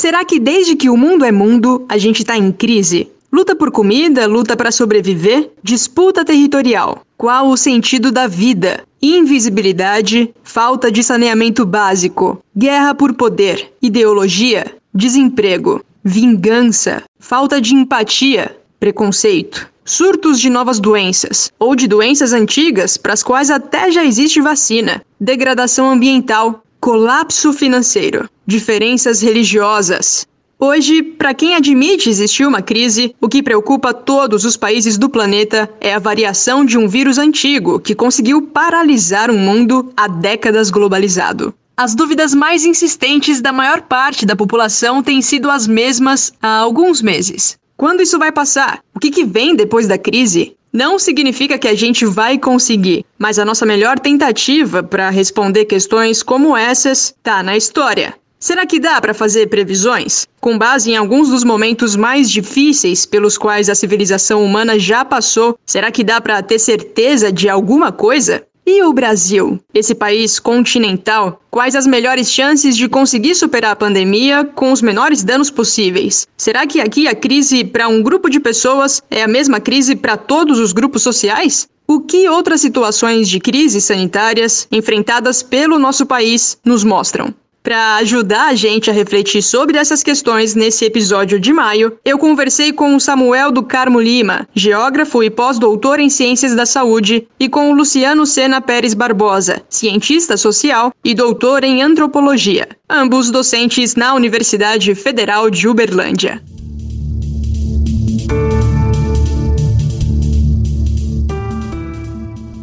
Será que desde que o mundo é mundo, a gente está em crise? Luta por comida, luta para sobreviver, disputa territorial. Qual o sentido da vida? Invisibilidade, falta de saneamento básico, guerra por poder, ideologia, desemprego, vingança, falta de empatia, preconceito, surtos de novas doenças ou de doenças antigas para as quais até já existe vacina, degradação ambiental, colapso financeiro, diferenças religiosas, Hoje, para quem admite existir uma crise, o que preocupa todos os países do planeta é a variação de um vírus antigo que conseguiu paralisar um mundo há décadas globalizado. As dúvidas mais insistentes da maior parte da população têm sido as mesmas há alguns meses. Quando isso vai passar? O que, que vem depois da crise? Não significa que a gente vai conseguir, mas a nossa melhor tentativa para responder questões como essas está na história. Será que dá para fazer previsões? Com base em alguns dos momentos mais difíceis pelos quais a civilização humana já passou, será que dá para ter certeza de alguma coisa? E o Brasil, esse país continental, quais as melhores chances de conseguir superar a pandemia com os menores danos possíveis? Será que aqui a crise para um grupo de pessoas é a mesma crise para todos os grupos sociais? O que outras situações de crises sanitárias enfrentadas pelo nosso país nos mostram? Para ajudar a gente a refletir sobre essas questões nesse episódio de maio, eu conversei com o Samuel do Carmo Lima, geógrafo e pós-doutor em Ciências da Saúde, e com o Luciano Sena Pérez Barbosa, cientista social e doutor em Antropologia, ambos docentes na Universidade Federal de Uberlândia.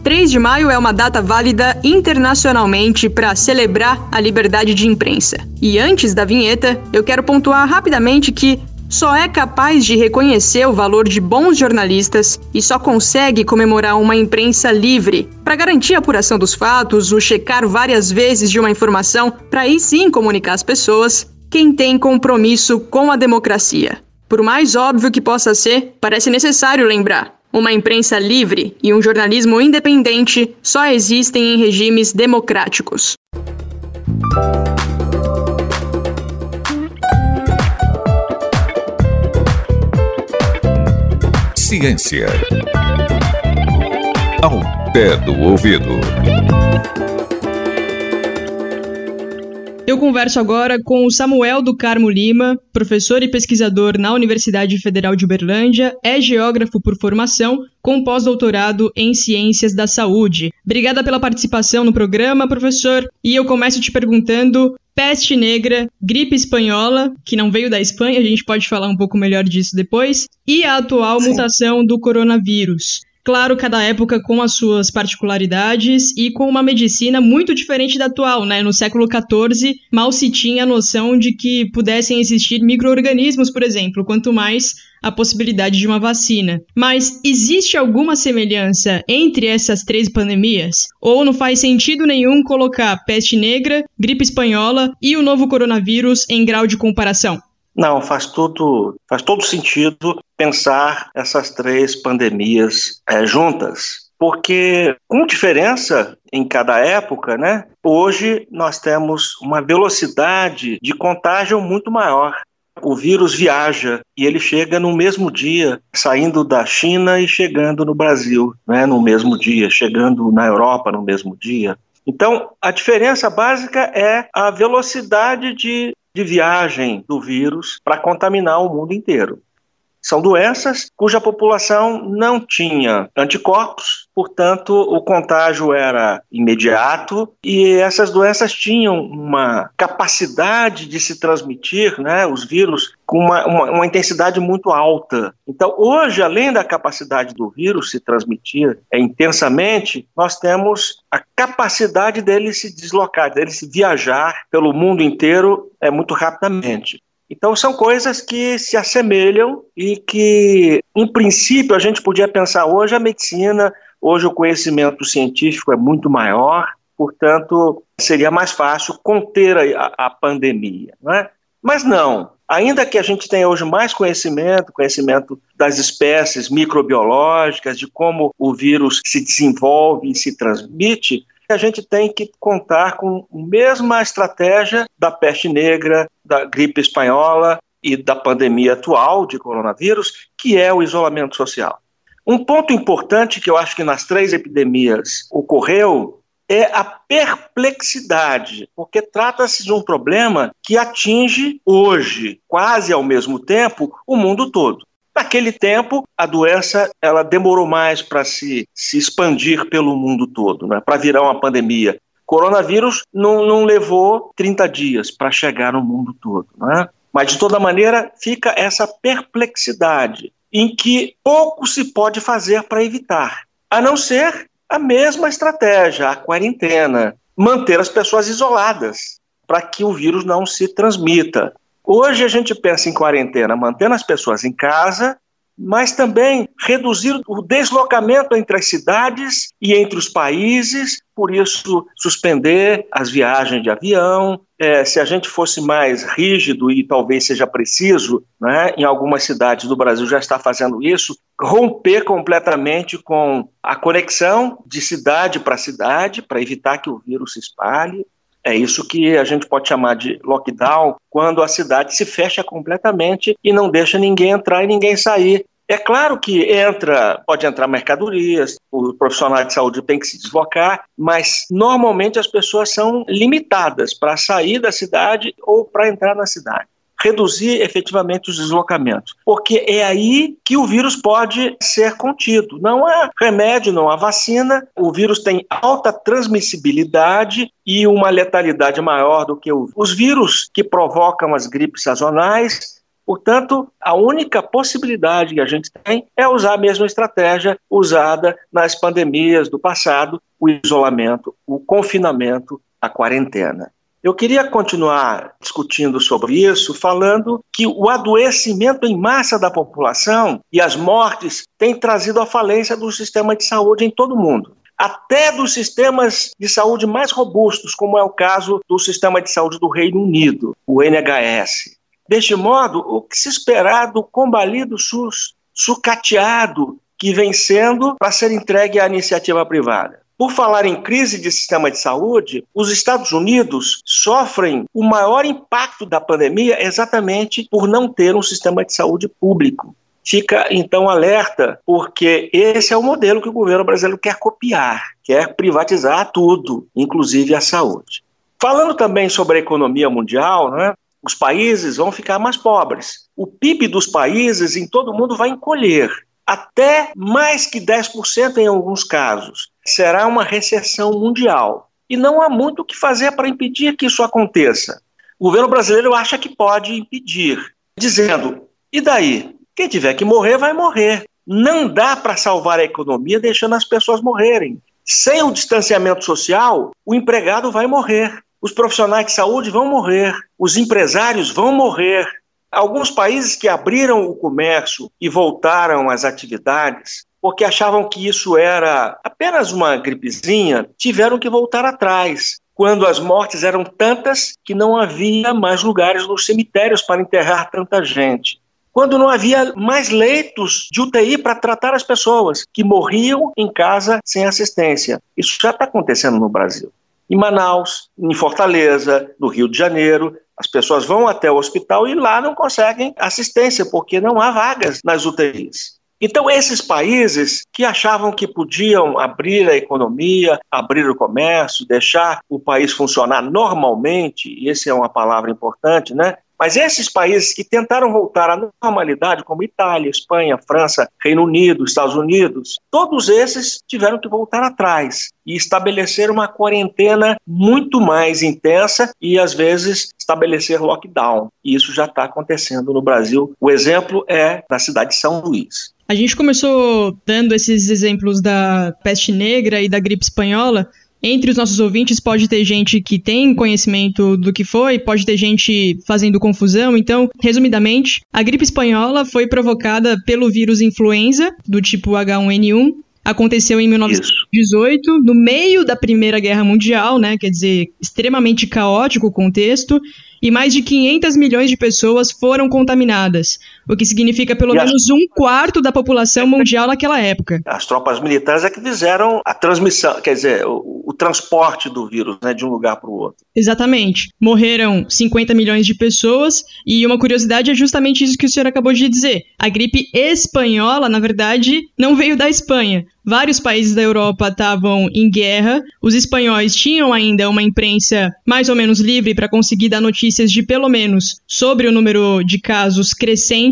3 de maio é uma data válida internacionalmente para celebrar a liberdade de imprensa. E antes da vinheta, eu quero pontuar rapidamente que só é capaz de reconhecer o valor de bons jornalistas e só consegue comemorar uma imprensa livre para garantir a apuração dos fatos, o checar várias vezes de uma informação para aí sim comunicar às pessoas quem tem compromisso com a democracia. Por mais óbvio que possa ser, parece necessário lembrar: uma imprensa livre e um jornalismo independente só existem em regimes democráticos. Ciência. Ao pé do ouvido. Eu converso agora com o Samuel do Carmo Lima, professor e pesquisador na Universidade Federal de Uberlândia, é geógrafo por formação, com pós-doutorado em Ciências da Saúde. Obrigada pela participação no programa, professor. E eu começo te perguntando peste negra, gripe espanhola, que não veio da Espanha, a gente pode falar um pouco melhor disso depois, e a atual Sim. mutação do coronavírus. Claro, cada época com as suas particularidades e com uma medicina muito diferente da atual, né? No século XIV, mal se tinha a noção de que pudessem existir micro-organismos, por exemplo, quanto mais a possibilidade de uma vacina. Mas existe alguma semelhança entre essas três pandemias? Ou não faz sentido nenhum colocar peste negra, gripe espanhola e o novo coronavírus em grau de comparação? Não, faz tudo, faz todo sentido pensar essas três pandemias é, juntas, porque com diferença em cada época, né? Hoje nós temos uma velocidade de contágio muito maior. O vírus viaja e ele chega no mesmo dia, saindo da China e chegando no Brasil, né, no mesmo dia, chegando na Europa no mesmo dia. Então, a diferença básica é a velocidade de de viagem do vírus para contaminar o mundo inteiro. São doenças cuja população não tinha anticorpos, portanto, o contágio era imediato e essas doenças tinham uma capacidade de se transmitir, né, os vírus, com uma, uma, uma intensidade muito alta. Então, hoje, além da capacidade do vírus se transmitir é, intensamente, nós temos a capacidade dele se deslocar, dele se viajar pelo mundo inteiro é, muito rapidamente. Então, são coisas que se assemelham e que, em princípio, a gente podia pensar hoje a medicina, hoje o conhecimento científico é muito maior, portanto, seria mais fácil conter a, a pandemia. É? Mas não. Ainda que a gente tenha hoje mais conhecimento, conhecimento das espécies microbiológicas, de como o vírus se desenvolve e se transmite, a gente tem que contar com a mesma estratégia da peste negra, da gripe espanhola e da pandemia atual de coronavírus, que é o isolamento social. Um ponto importante que eu acho que nas três epidemias ocorreu é a perplexidade, porque trata-se de um problema que atinge hoje, quase ao mesmo tempo, o mundo todo. Naquele tempo, a doença ela demorou mais para se, se expandir pelo mundo todo, né, para virar uma pandemia. Coronavírus não, não levou 30 dias para chegar no mundo todo. Né? Mas, de toda maneira, fica essa perplexidade em que pouco se pode fazer para evitar, a não ser a mesma estratégia, a quarentena, manter as pessoas isoladas para que o vírus não se transmita. Hoje a gente pensa em quarentena, mantendo as pessoas em casa, mas também reduzir o deslocamento entre as cidades e entre os países, por isso suspender as viagens de avião. É, se a gente fosse mais rígido e talvez seja preciso, né, em algumas cidades do Brasil já está fazendo isso, romper completamente com a conexão de cidade para cidade para evitar que o vírus se espalhe. É isso que a gente pode chamar de lockdown, quando a cidade se fecha completamente e não deixa ninguém entrar e ninguém sair. É claro que entra, pode entrar mercadorias, o profissional de saúde tem que se deslocar, mas normalmente as pessoas são limitadas para sair da cidade ou para entrar na cidade reduzir efetivamente os deslocamentos, porque é aí que o vírus pode ser contido. Não há remédio, não há vacina, o vírus tem alta transmissibilidade e uma letalidade maior do que os vírus que provocam as gripes sazonais. Portanto, a única possibilidade que a gente tem é usar a mesma estratégia usada nas pandemias do passado, o isolamento, o confinamento, a quarentena. Eu queria continuar discutindo sobre isso, falando que o adoecimento em massa da população e as mortes têm trazido a falência do sistema de saúde em todo o mundo até dos sistemas de saúde mais robustos, como é o caso do sistema de saúde do Reino Unido, o NHS. Deste modo, o que se esperar do combalido SUS sucateado que vem sendo para ser entregue à iniciativa privada? Por falar em crise de sistema de saúde, os Estados Unidos sofrem o maior impacto da pandemia exatamente por não ter um sistema de saúde público. Fica então alerta, porque esse é o modelo que o governo brasileiro quer copiar, quer privatizar tudo, inclusive a saúde. Falando também sobre a economia mundial, né, os países vão ficar mais pobres. O PIB dos países em todo o mundo vai encolher, até mais que 10% em alguns casos será uma recessão mundial. E não há muito o que fazer para impedir que isso aconteça. O governo brasileiro acha que pode impedir, dizendo: e daí? Quem tiver que morrer, vai morrer. Não dá para salvar a economia deixando as pessoas morrerem. Sem o distanciamento social, o empregado vai morrer, os profissionais de saúde vão morrer, os empresários vão morrer. Alguns países que abriram o comércio e voltaram às atividades porque achavam que isso era apenas uma gripezinha, tiveram que voltar atrás, quando as mortes eram tantas que não havia mais lugares nos cemitérios para enterrar tanta gente. Quando não havia mais leitos de UTI para tratar as pessoas que morriam em casa sem assistência. Isso já está acontecendo no Brasil. Em Manaus, em Fortaleza, no Rio de Janeiro, as pessoas vão até o hospital e lá não conseguem assistência, porque não há vagas nas UTIs. Então, esses países que achavam que podiam abrir a economia, abrir o comércio, deixar o país funcionar normalmente, e essa é uma palavra importante, né? Mas esses países que tentaram voltar à normalidade, como Itália, Espanha, França, Reino Unido, Estados Unidos, todos esses tiveram que voltar atrás e estabelecer uma quarentena muito mais intensa e, às vezes, estabelecer lockdown. E isso já está acontecendo no Brasil. O exemplo é da cidade de São Luís. A gente começou dando esses exemplos da peste negra e da gripe espanhola, entre os nossos ouvintes pode ter gente que tem conhecimento do que foi, pode ter gente fazendo confusão. Então, resumidamente, a gripe espanhola foi provocada pelo vírus influenza, do tipo H1N1. Aconteceu em 1918, Isso. no meio da Primeira Guerra Mundial, né? Quer dizer, extremamente caótico o contexto. e mais de 500 milhões de pessoas foram contaminadas, o que significa pelo e menos as... um quarto da população mundial naquela época. As tropas militares é que fizeram a transmissão, quer dizer, o, o transporte do vírus né, de um lugar para o outro. Exatamente. Morreram 50 milhões de pessoas e uma curiosidade é justamente isso que o senhor acabou de dizer. A gripe espanhola, na verdade, não veio da Espanha. Vários países da Europa estavam em guerra. Os espanhóis tinham ainda uma imprensa mais ou menos livre para conseguir dar notícias de pelo menos sobre o número de casos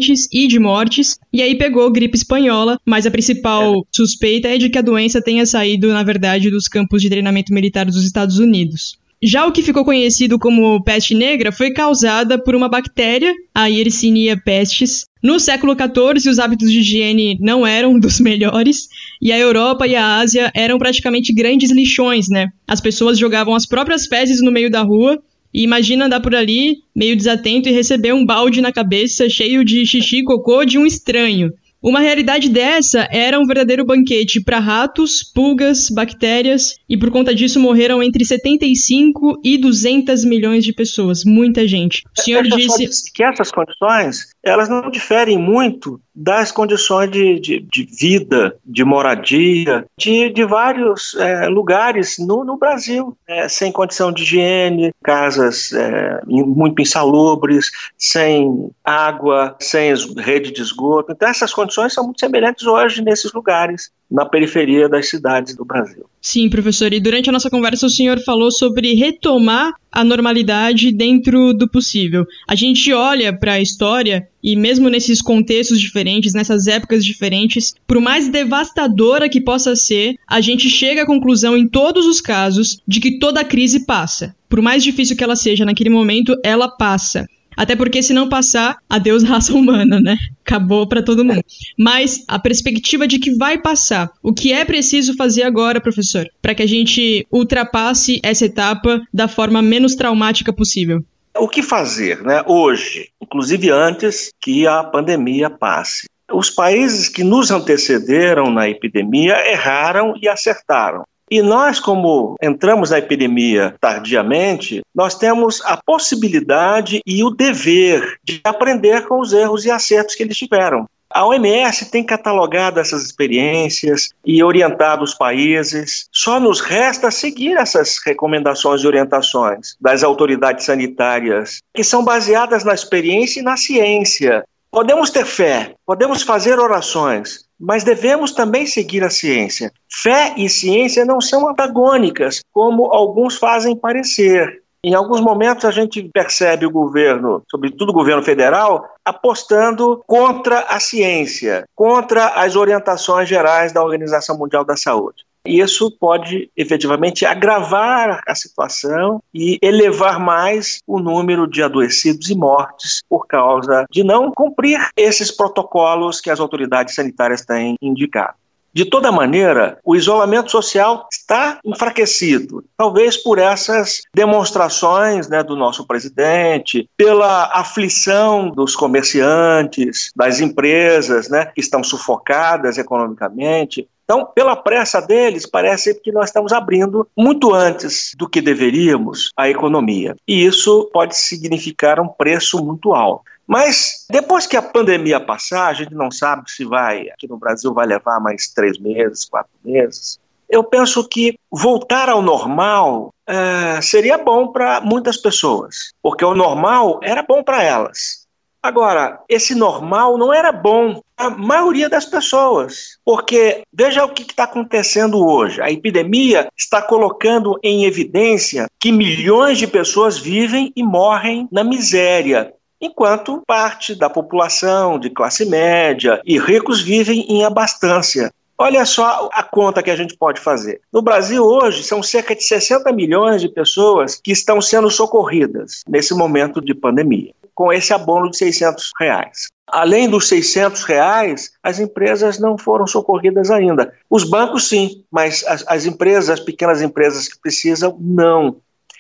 crescentes e de mortes. E aí pegou gripe espanhola, mas a principal é. suspeita é de que a doença tenha saído, na verdade, dos campos de treinamento militar dos Estados Unidos. Já o que ficou conhecido como peste negra foi causada por uma bactéria, a Yersinia pestis. No século XIV, os hábitos de higiene não eram dos melhores, e a Europa e a Ásia eram praticamente grandes lixões, né? As pessoas jogavam as próprias fezes no meio da rua, e imagina andar por ali, meio desatento, e receber um balde na cabeça cheio de xixi e cocô de um estranho. Uma realidade dessa era um verdadeiro banquete para ratos, pulgas, bactérias, e por conta disso morreram entre 75 e 200 milhões de pessoas, muita gente. O senhor disse que essas condições, elas não diferem muito das condições de, de, de vida, de moradia, de, de vários é, lugares no, no Brasil, é, sem condição de higiene, casas é, muito insalubres, sem água, sem rede de esgoto. Então, essas condições são muito semelhantes hoje nesses lugares na periferia das cidades do Brasil. Sim, professor. E durante a nossa conversa, o senhor falou sobre retomar a normalidade dentro do possível. A gente olha para a história e, mesmo nesses contextos diferentes, nessas épocas diferentes, por mais devastadora que possa ser, a gente chega à conclusão, em todos os casos, de que toda crise passa. Por mais difícil que ela seja naquele momento, ela passa. Até porque se não passar, adeus raça humana, né? Acabou para todo mundo. Mas a perspectiva de que vai passar. O que é preciso fazer agora, professor, para que a gente ultrapasse essa etapa da forma menos traumática possível? O que fazer, né, hoje, inclusive antes que a pandemia passe? Os países que nos antecederam na epidemia erraram e acertaram. E nós, como entramos na epidemia tardiamente, nós temos a possibilidade e o dever de aprender com os erros e acertos que eles tiveram. A OMS tem catalogado essas experiências e orientado os países. Só nos resta seguir essas recomendações e orientações das autoridades sanitárias, que são baseadas na experiência e na ciência. Podemos ter fé, podemos fazer orações, mas devemos também seguir a ciência. Fé e ciência não são antagônicas, como alguns fazem parecer. Em alguns momentos a gente percebe o governo, sobretudo o governo federal, apostando contra a ciência, contra as orientações gerais da Organização Mundial da Saúde. Isso pode efetivamente agravar a situação e elevar mais o número de adoecidos e mortes por causa de não cumprir esses protocolos que as autoridades sanitárias têm indicado. De toda maneira, o isolamento social está enfraquecido, talvez por essas demonstrações né, do nosso presidente, pela aflição dos comerciantes, das empresas né, que estão sufocadas economicamente, então, pela pressa deles, parece que nós estamos abrindo muito antes do que deveríamos a economia. E isso pode significar um preço muito alto. Mas depois que a pandemia passar, a gente não sabe se vai, aqui no Brasil vai levar mais três meses, quatro meses. Eu penso que voltar ao normal é, seria bom para muitas pessoas, porque o normal era bom para elas. Agora, esse normal não era bom a maioria das pessoas, porque veja o que está acontecendo hoje. A epidemia está colocando em evidência que milhões de pessoas vivem e morrem na miséria, enquanto parte da população de classe média e ricos vivem em abastança. Olha só a conta que a gente pode fazer. No Brasil, hoje, são cerca de 60 milhões de pessoas que estão sendo socorridas nesse momento de pandemia com esse abono de 600 reais. Além dos 600 reais, as empresas não foram socorridas ainda. Os bancos sim, mas as, as empresas, as pequenas empresas que precisam, não.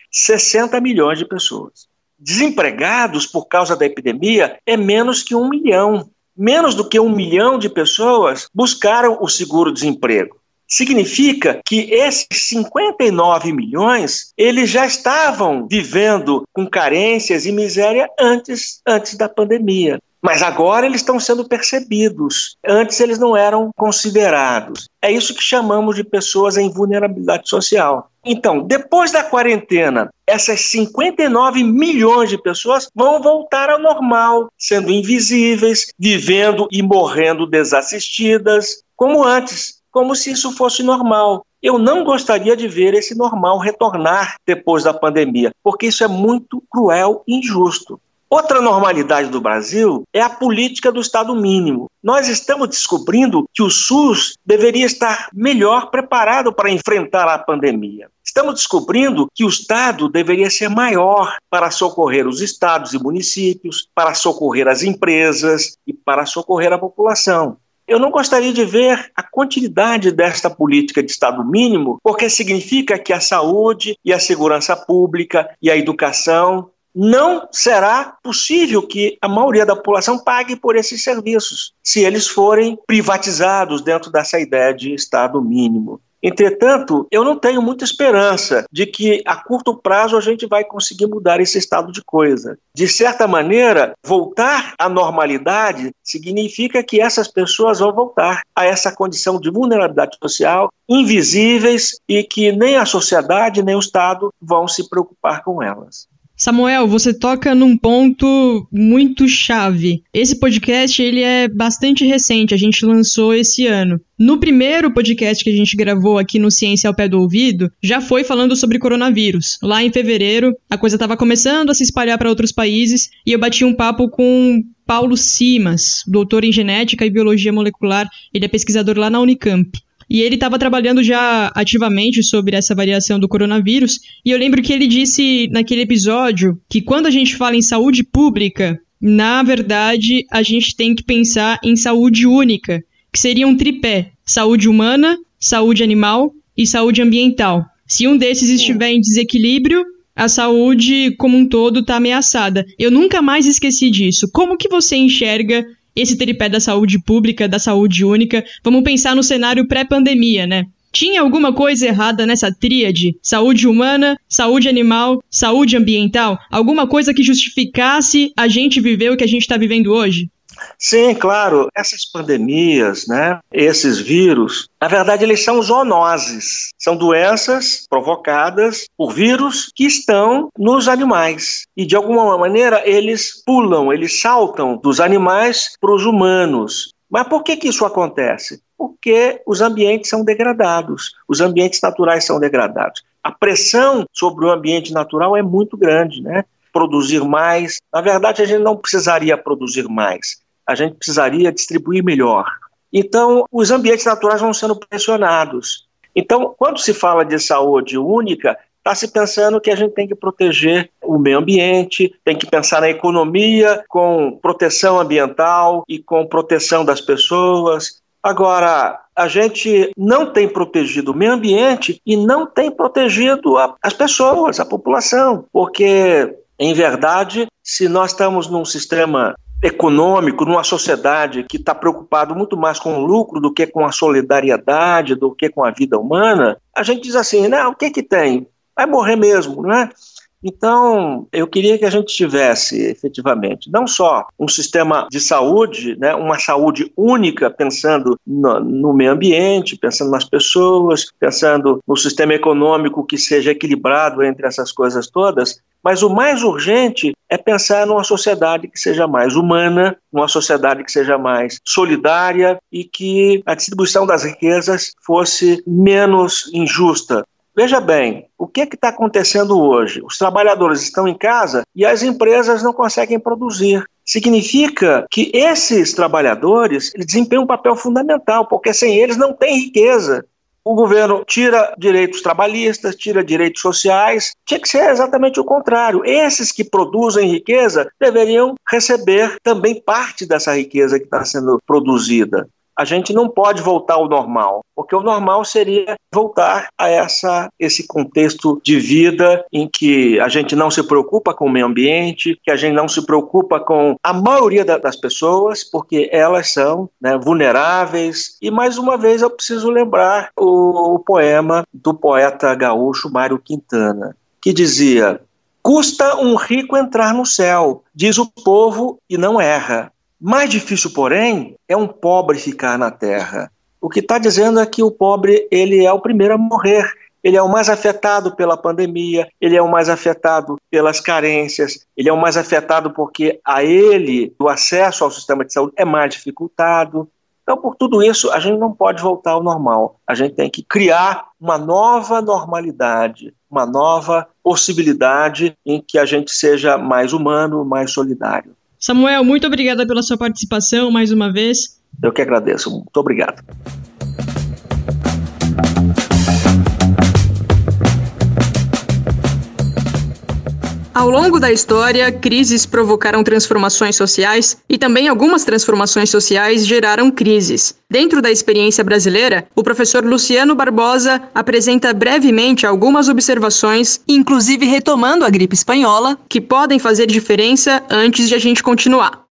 60 milhões de pessoas. Desempregados por causa da epidemia é menos que um milhão. Menos do que um milhão de pessoas buscaram o seguro-desemprego. Significa que esses 59 milhões, eles já estavam vivendo com carências e miséria antes, antes da pandemia. Mas agora eles estão sendo percebidos. Antes eles não eram considerados. É isso que chamamos de pessoas em vulnerabilidade social. Então, depois da quarentena, essas 59 milhões de pessoas vão voltar ao normal, sendo invisíveis, vivendo e morrendo desassistidas, como antes, como se isso fosse normal. Eu não gostaria de ver esse normal retornar depois da pandemia, porque isso é muito cruel e injusto. Outra normalidade do Brasil é a política do Estado mínimo. Nós estamos descobrindo que o SUS deveria estar melhor preparado para enfrentar a pandemia. Estamos descobrindo que o Estado deveria ser maior para socorrer os estados e municípios, para socorrer as empresas e para socorrer a população. Eu não gostaria de ver a continuidade desta política de Estado mínimo, porque significa que a saúde e a segurança pública e a educação não será possível que a maioria da população pague por esses serviços, se eles forem privatizados dentro dessa ideia de Estado mínimo. Entretanto, eu não tenho muita esperança de que a curto prazo a gente vai conseguir mudar esse estado de coisa. De certa maneira, voltar à normalidade significa que essas pessoas vão voltar a essa condição de vulnerabilidade social, invisíveis e que nem a sociedade nem o Estado vão se preocupar com elas. Samuel, você toca num ponto muito chave. Esse podcast ele é bastante recente, a gente lançou esse ano. No primeiro podcast que a gente gravou aqui no Ciência ao Pé do Ouvido, já foi falando sobre coronavírus. Lá em fevereiro, a coisa estava começando a se espalhar para outros países e eu bati um papo com Paulo Simas, doutor em genética e biologia molecular. Ele é pesquisador lá na Unicamp. E ele estava trabalhando já ativamente sobre essa variação do coronavírus. E eu lembro que ele disse naquele episódio que quando a gente fala em saúde pública, na verdade a gente tem que pensar em saúde única, que seria um tripé: saúde humana, saúde animal e saúde ambiental. Se um desses estiver em desequilíbrio, a saúde como um todo está ameaçada. Eu nunca mais esqueci disso. Como que você enxerga esse tripé da saúde pública, da saúde única. Vamos pensar no cenário pré-pandemia, né? Tinha alguma coisa errada nessa tríade? Saúde humana, saúde animal, saúde ambiental? Alguma coisa que justificasse a gente viver o que a gente está vivendo hoje? Sim, claro. Essas pandemias, né, esses vírus, na verdade, eles são zoonoses. São doenças provocadas por vírus que estão nos animais. E, de alguma maneira, eles pulam, eles saltam dos animais para os humanos. Mas por que, que isso acontece? Porque os ambientes são degradados, os ambientes naturais são degradados. A pressão sobre o ambiente natural é muito grande, né? Produzir mais. Na verdade, a gente não precisaria produzir mais a gente precisaria distribuir melhor. Então, os ambientes naturais vão sendo pressionados. Então, quando se fala de saúde única, está se pensando que a gente tem que proteger o meio ambiente, tem que pensar na economia com proteção ambiental e com proteção das pessoas. Agora, a gente não tem protegido o meio ambiente e não tem protegido a, as pessoas, a população, porque, em verdade, se nós estamos num sistema econômico, numa sociedade que está preocupado muito mais com o lucro do que com a solidariedade, do que com a vida humana, a gente diz assim, não, o que que tem? Vai morrer mesmo, não é? Então, eu queria que a gente tivesse efetivamente não só um sistema de saúde, né, uma saúde única, pensando no, no, meio ambiente, pensando nas pessoas, pensando no sistema econômico que seja equilibrado entre essas coisas todas, mas o mais urgente é pensar numa sociedade que seja mais humana, numa sociedade que seja mais solidária e que a distribuição das riquezas fosse menos injusta. Veja bem, o que está acontecendo hoje? Os trabalhadores estão em casa e as empresas não conseguem produzir. Significa que esses trabalhadores desempenham um papel fundamental, porque sem eles não tem riqueza o governo tira direitos trabalhistas, tira direitos sociais. Tinha que ser exatamente o contrário. Esses que produzem riqueza deveriam receber também parte dessa riqueza que está sendo produzida. A gente não pode voltar ao normal, porque o normal seria voltar a essa, esse contexto de vida em que a gente não se preocupa com o meio ambiente, que a gente não se preocupa com a maioria das pessoas, porque elas são né, vulneráveis. E mais uma vez eu preciso lembrar o, o poema do poeta gaúcho Mário Quintana, que dizia: Custa um rico entrar no céu, diz o povo e não erra. Mais difícil, porém, é um pobre ficar na terra. O que está dizendo é que o pobre ele é o primeiro a morrer. Ele é o mais afetado pela pandemia, ele é o mais afetado pelas carências, ele é o mais afetado porque a ele o acesso ao sistema de saúde é mais dificultado. Então, por tudo isso, a gente não pode voltar ao normal. A gente tem que criar uma nova normalidade, uma nova possibilidade em que a gente seja mais humano, mais solidário. Samuel, muito obrigada pela sua participação mais uma vez. Eu que agradeço. Muito obrigado. Ao longo da história, crises provocaram transformações sociais e também algumas transformações sociais geraram crises. Dentro da experiência brasileira, o professor Luciano Barbosa apresenta brevemente algumas observações, inclusive retomando a gripe espanhola, que podem fazer diferença antes de a gente continuar.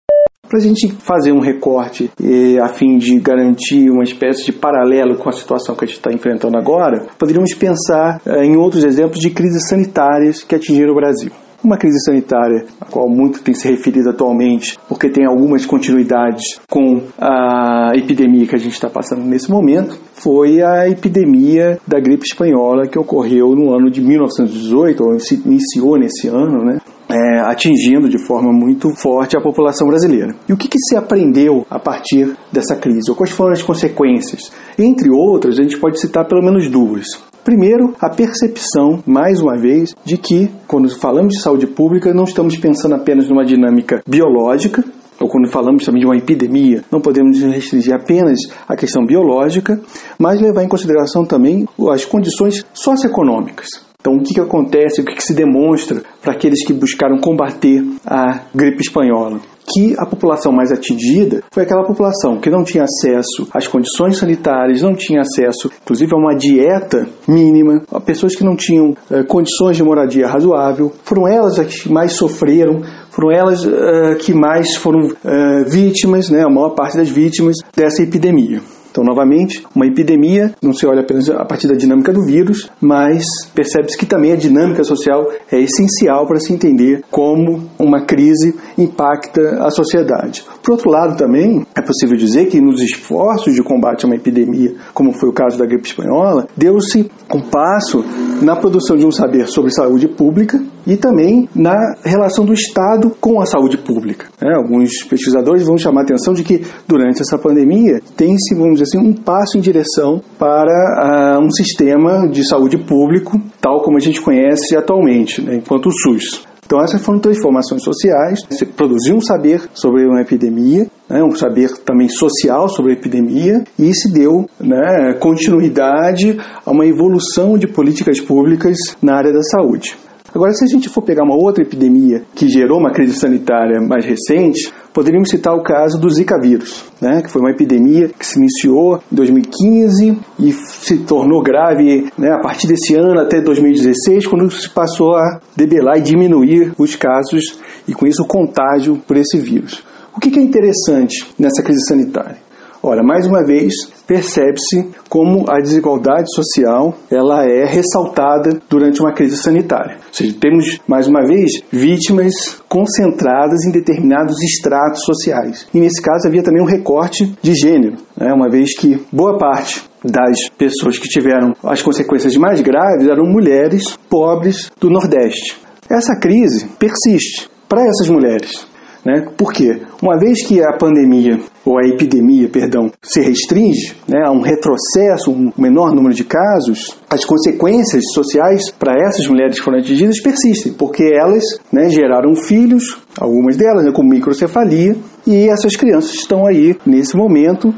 Para a gente fazer um recorte e, a fim de garantir uma espécie de paralelo com a situação que a gente está enfrentando agora, poderíamos pensar eh, em outros exemplos de crises sanitárias que atingiram o Brasil. Uma crise sanitária, a qual muito tem se referido atualmente, porque tem algumas continuidades com a epidemia que a gente está passando nesse momento, foi a epidemia da gripe espanhola que ocorreu no ano de 1918, ou iniciou nesse ano, né? É, atingindo de forma muito forte a população brasileira. E o que, que, se aprendeu a partir dessa crise? Ou quais foram as consequências? Entre outras, a gente pode citar pelo menos duas. Primeiro, a percepção, mais uma vez, de que, quando falamos de saúde pública, não estamos pensando apenas numa dinâmica biológica, ou quando falamos também de uma epidemia, não podemos restringir apenas a questão biológica, mas levar em consideração também as condições socioeconômicas. Então, o que, que acontece, o que, que se demonstra para aqueles que buscaram combater a gripe espanhola? Que a população mais atingida foi aquela população que não tinha acesso às condições sanitárias, não tinha acesso, inclusive, a uma dieta mínima, a pessoas que não tinham eh, condições de moradia razoável. Foram elas as que mais sofreram, foram elas uh, que mais foram uh, vítimas, né, a maior parte das vítimas dessa epidemia. Então, novamente, uma epidemia não se olha apenas a partir da dinâmica do vírus, mas percebe-se que também a dinâmica social é essencial para se entender como uma crise impacta a sociedade. Por outro lado, também é possível dizer que nos esforços de combate a uma epidemia, como foi o caso da gripe espanhola, deu-se um passo na produção de um saber sobre saúde pública e também na relação do Estado com a saúde pública. É, alguns pesquisadores vão chamar a atenção de que durante essa pandemia tem-se, vamos dizer assim, um passo em direção para uh, um sistema de saúde público tal como a gente conhece atualmente, né, enquanto o SUS. Então essas foram transformações sociais. Você produziu um saber sobre uma epidemia, né, um saber também social sobre a epidemia, e se deu né, continuidade a uma evolução de políticas públicas na área da saúde. Agora, se a gente for pegar uma outra epidemia que gerou uma crise sanitária mais recente, poderíamos citar o caso do Zika vírus, né, que foi uma epidemia que se iniciou em 2015 e se tornou grave né, a partir desse ano até 2016, quando se passou a debelar e diminuir os casos e com isso o contágio por esse vírus. O que é interessante nessa crise sanitária? Ora, mais uma vez, percebe-se como a desigualdade social ela é ressaltada durante uma crise sanitária. Ou seja, temos, mais uma vez, vítimas concentradas em determinados estratos sociais. E nesse caso havia também um recorte de gênero, né? uma vez que boa parte das pessoas que tiveram as consequências mais graves eram mulheres pobres do Nordeste. Essa crise persiste para essas mulheres. Né? Por quê? Uma vez que a pandemia, ou a epidemia, perdão, se restringe né, a um retrocesso, um menor número de casos, as consequências sociais para essas mulheres que foram atingidas persistem, porque elas né, geraram filhos, algumas delas né, com microcefalia, e essas crianças estão aí, nesse momento,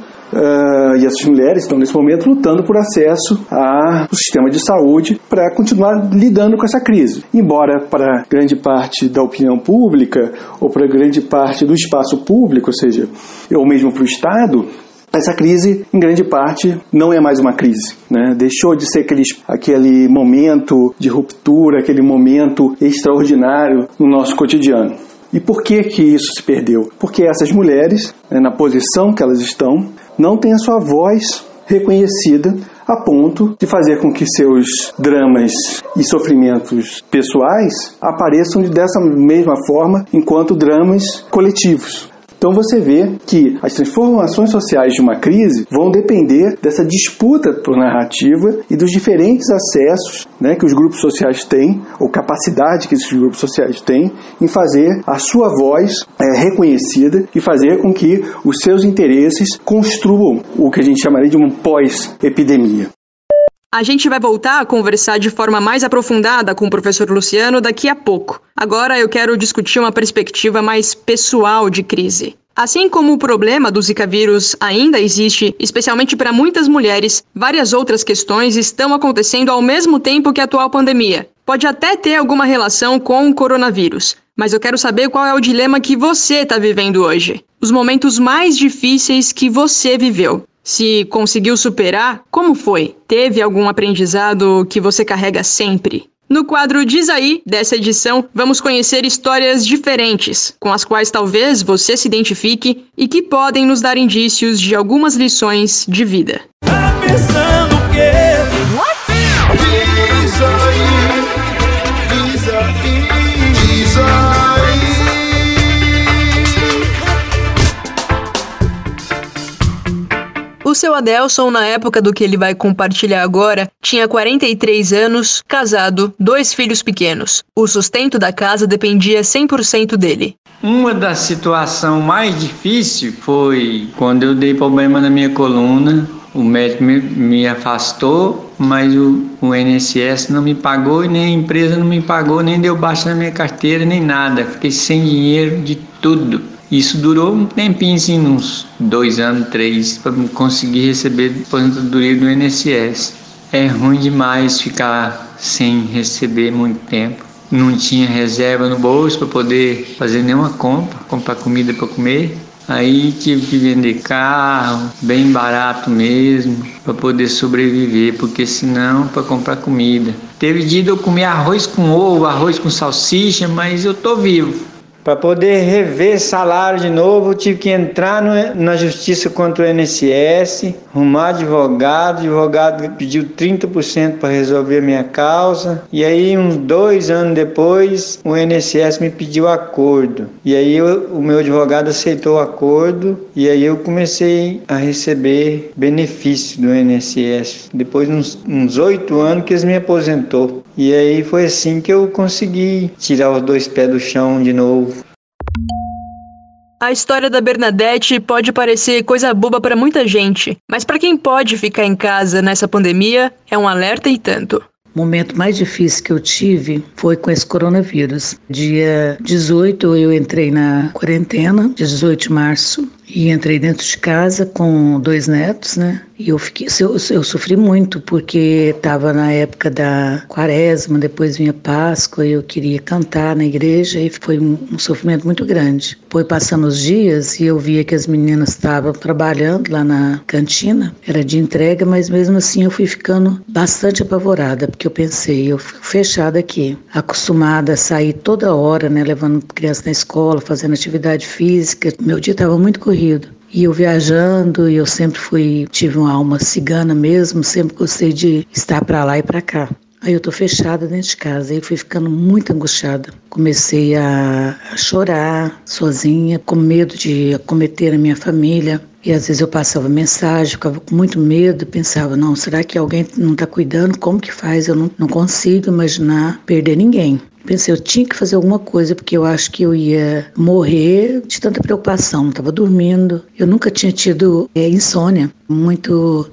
Uh, e essas mulheres estão nesse momento lutando por acesso ao sistema de saúde para continuar lidando com essa crise. Embora para grande parte da opinião pública ou para grande parte do espaço público, ou seja, ou mesmo para o Estado, essa crise, em grande parte, não é mais uma crise. Né? Deixou de ser aquele, aquele momento de ruptura, aquele momento extraordinário no nosso cotidiano. E por que, que isso se perdeu? Porque essas mulheres, né, na posição que elas estão, não têm a sua voz reconhecida a ponto de fazer com que seus dramas e sofrimentos pessoais apareçam dessa mesma forma enquanto dramas coletivos. Então você vê que as transformações sociais de uma crise vão depender dessa disputa por narrativa e dos diferentes acessos né, que os grupos sociais têm, ou capacidade que esses grupos sociais têm, em fazer a sua voz é, reconhecida e fazer com que os seus interesses construam o que a gente chamaria de um pós-epidemia. A gente vai voltar a conversar de forma mais aprofundada com o professor Luciano daqui a pouco. Agora eu quero discutir uma perspectiva mais pessoal de crise. Assim como o problema do Zika vírus ainda existe, especialmente para muitas mulheres, várias outras questões estão acontecendo ao mesmo tempo que a atual pandemia. Pode até ter alguma relação com o coronavírus, mas eu quero saber qual é o dilema que você está vivendo hoje. Os momentos mais difíceis que você viveu. Se conseguiu superar, como foi? Teve algum aprendizado que você carrega sempre? No quadro Diz Aí, dessa edição, vamos conhecer histórias diferentes, com as quais talvez você se identifique e que podem nos dar indícios de algumas lições de vida. Tá pensando o seu Adelson, na época do que ele vai compartilhar agora, tinha 43 anos, casado, dois filhos pequenos. O sustento da casa dependia 100% dele. Uma das situações mais difíceis foi quando eu dei problema na minha coluna. O médico me, me afastou, mas o, o INSS não me pagou e nem a empresa não me pagou, nem deu baixa na minha carteira, nem nada. Fiquei sem dinheiro de tudo. Isso durou um tempinho, assim, uns dois anos, três, para conseguir receber a aposentadoria do INSS. É ruim demais ficar sem receber muito tempo. Não tinha reserva no bolso para poder fazer nenhuma compra, comprar comida para comer. Aí tive que vender carro, bem barato mesmo, para poder sobreviver, porque senão para comprar comida. Teve dia de eu comer arroz com ovo, arroz com salsicha, mas eu tô vivo. Para poder rever salário de novo, tive que entrar no, na justiça contra o INSS, arrumar advogado, advogado pediu 30% para resolver a minha causa, e aí uns dois anos depois o INSS me pediu acordo, e aí eu, o meu advogado aceitou o acordo, e aí eu comecei a receber benefício do INSS, depois uns oito anos que eles me aposentou. E aí foi assim que eu consegui tirar os dois pés do chão de novo. A história da Bernadette pode parecer coisa boba para muita gente, mas para quem pode ficar em casa nessa pandemia, é um alerta e tanto. O momento mais difícil que eu tive foi com esse coronavírus. Dia 18 eu entrei na quarentena, dia 18 de março, e entrei dentro de casa com dois netos, né? E eu fiquei, eu, eu sofri muito porque estava na época da quaresma, depois vinha Páscoa, eu queria cantar na igreja e foi um, sofrimento muito grande. Foi passando os dias e eu via que as meninas estavam trabalhando lá na cantina, era de entrega, mas mesmo assim eu fui ficando bastante apavorada, porque eu pensei, eu fico fechada aqui, acostumada a sair toda hora, né, levando criança na escola, fazendo atividade física. Meu dia estava muito corrido. E eu viajando, eu sempre fui, tive uma alma cigana mesmo, sempre gostei de estar para lá e para cá. Aí eu tô fechada dentro de casa, aí fui ficando muito angustiada. Comecei a chorar sozinha, com medo de acometer a minha família. E às vezes eu passava mensagem, ficava com muito medo, pensava, não, será que alguém não está cuidando? Como que faz? Eu não, não consigo imaginar perder ninguém. Pensei, eu tinha que fazer alguma coisa, porque eu acho que eu ia morrer de tanta preocupação. Estava dormindo. Eu nunca tinha tido é, insônia, muito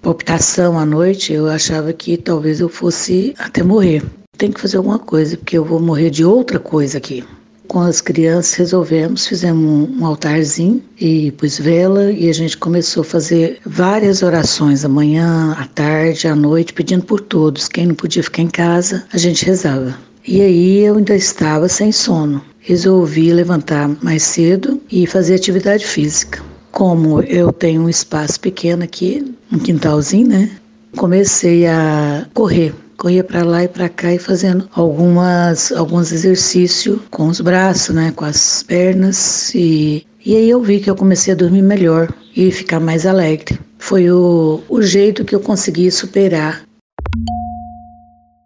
palpitação à noite. Eu achava que talvez eu fosse até morrer. Tem que fazer alguma coisa, porque eu vou morrer de outra coisa aqui. Com as crianças resolvemos, fizemos um altarzinho e pus vela e a gente começou a fazer várias orações, amanhã, à tarde, à noite, pedindo por todos. Quem não podia ficar em casa, a gente rezava. E aí eu ainda estava sem sono. Resolvi levantar mais cedo e fazer atividade física. Como eu tenho um espaço pequeno aqui, um quintalzinho, né? Comecei a correr corria para lá e para cá e fazendo algumas alguns exercícios com os braços, né, com as pernas e e aí eu vi que eu comecei a dormir melhor e ficar mais alegre. Foi o, o jeito que eu consegui superar.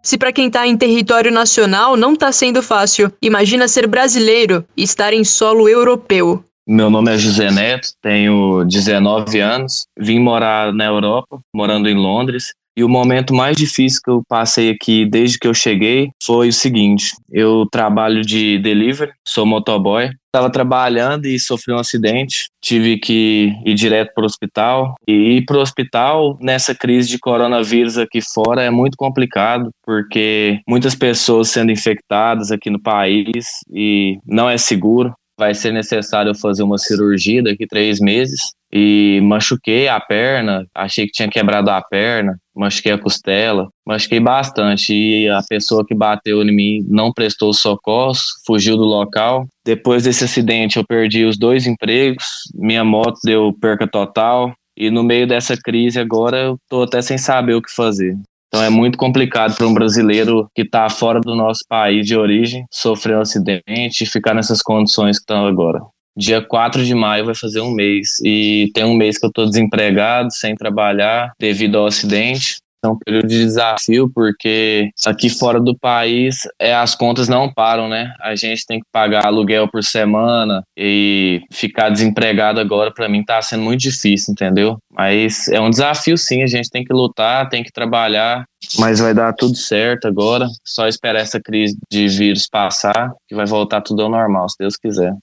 Se para quem está em território nacional não está sendo fácil, imagina ser brasileiro e estar em solo europeu. Meu nome é José Neto, tenho 19 anos, vim morar na Europa, morando em Londres, e o momento mais difícil que eu passei aqui desde que eu cheguei foi o seguinte: eu trabalho de delivery, sou motoboy. Estava trabalhando e sofri um acidente. Tive que ir direto para o hospital. E ir para o hospital nessa crise de coronavírus aqui fora é muito complicado, porque muitas pessoas sendo infectadas aqui no país e não é seguro vai ser necessário fazer uma cirurgia daqui três meses e machuquei a perna, achei que tinha quebrado a perna, machuquei a costela, machuquei bastante e a pessoa que bateu em mim não prestou socorro, fugiu do local. Depois desse acidente eu perdi os dois empregos, minha moto deu perca total e no meio dessa crise agora eu tô até sem saber o que fazer. Então é muito complicado para um brasileiro que está fora do nosso país de origem sofrer um acidente e ficar nessas condições que estão agora. Dia 4 de maio vai fazer um mês e tem um mês que eu estou desempregado, sem trabalhar devido ao acidente. É um período de desafio, porque aqui fora do país é, as contas não param, né? A gente tem que pagar aluguel por semana e ficar desempregado agora, para mim, tá sendo muito difícil, entendeu? Mas é um desafio, sim. A gente tem que lutar, tem que trabalhar, mas vai dar tudo certo agora. Só esperar essa crise de vírus passar, que vai voltar tudo ao normal, se Deus quiser.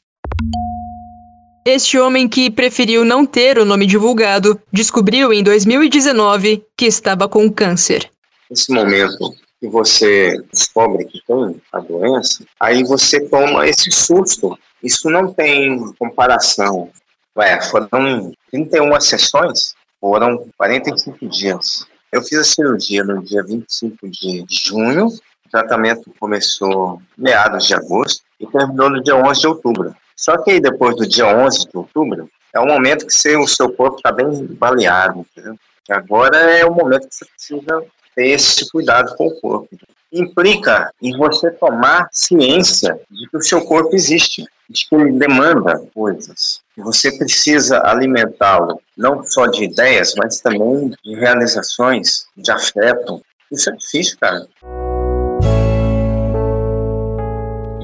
Este homem que preferiu não ter o nome divulgado descobriu em 2019 que estava com câncer. Nesse momento que você descobre que tem a doença, aí você toma esse susto. Isso não tem comparação. Ué, foram 31 sessões, foram 45 dias. Eu fiz a cirurgia no dia 25 de junho, o tratamento começou meados de agosto e terminou no dia 11 de outubro. Só que aí depois do dia 11 de outubro, é o momento que você, o seu corpo está bem baleado, entendeu? Agora é o momento que você precisa ter esse cuidado com o corpo. Implica em você tomar ciência de que o seu corpo existe, de que ele demanda coisas. Você precisa alimentá-lo, não só de ideias, mas também de realizações, de afeto. Isso é difícil, cara.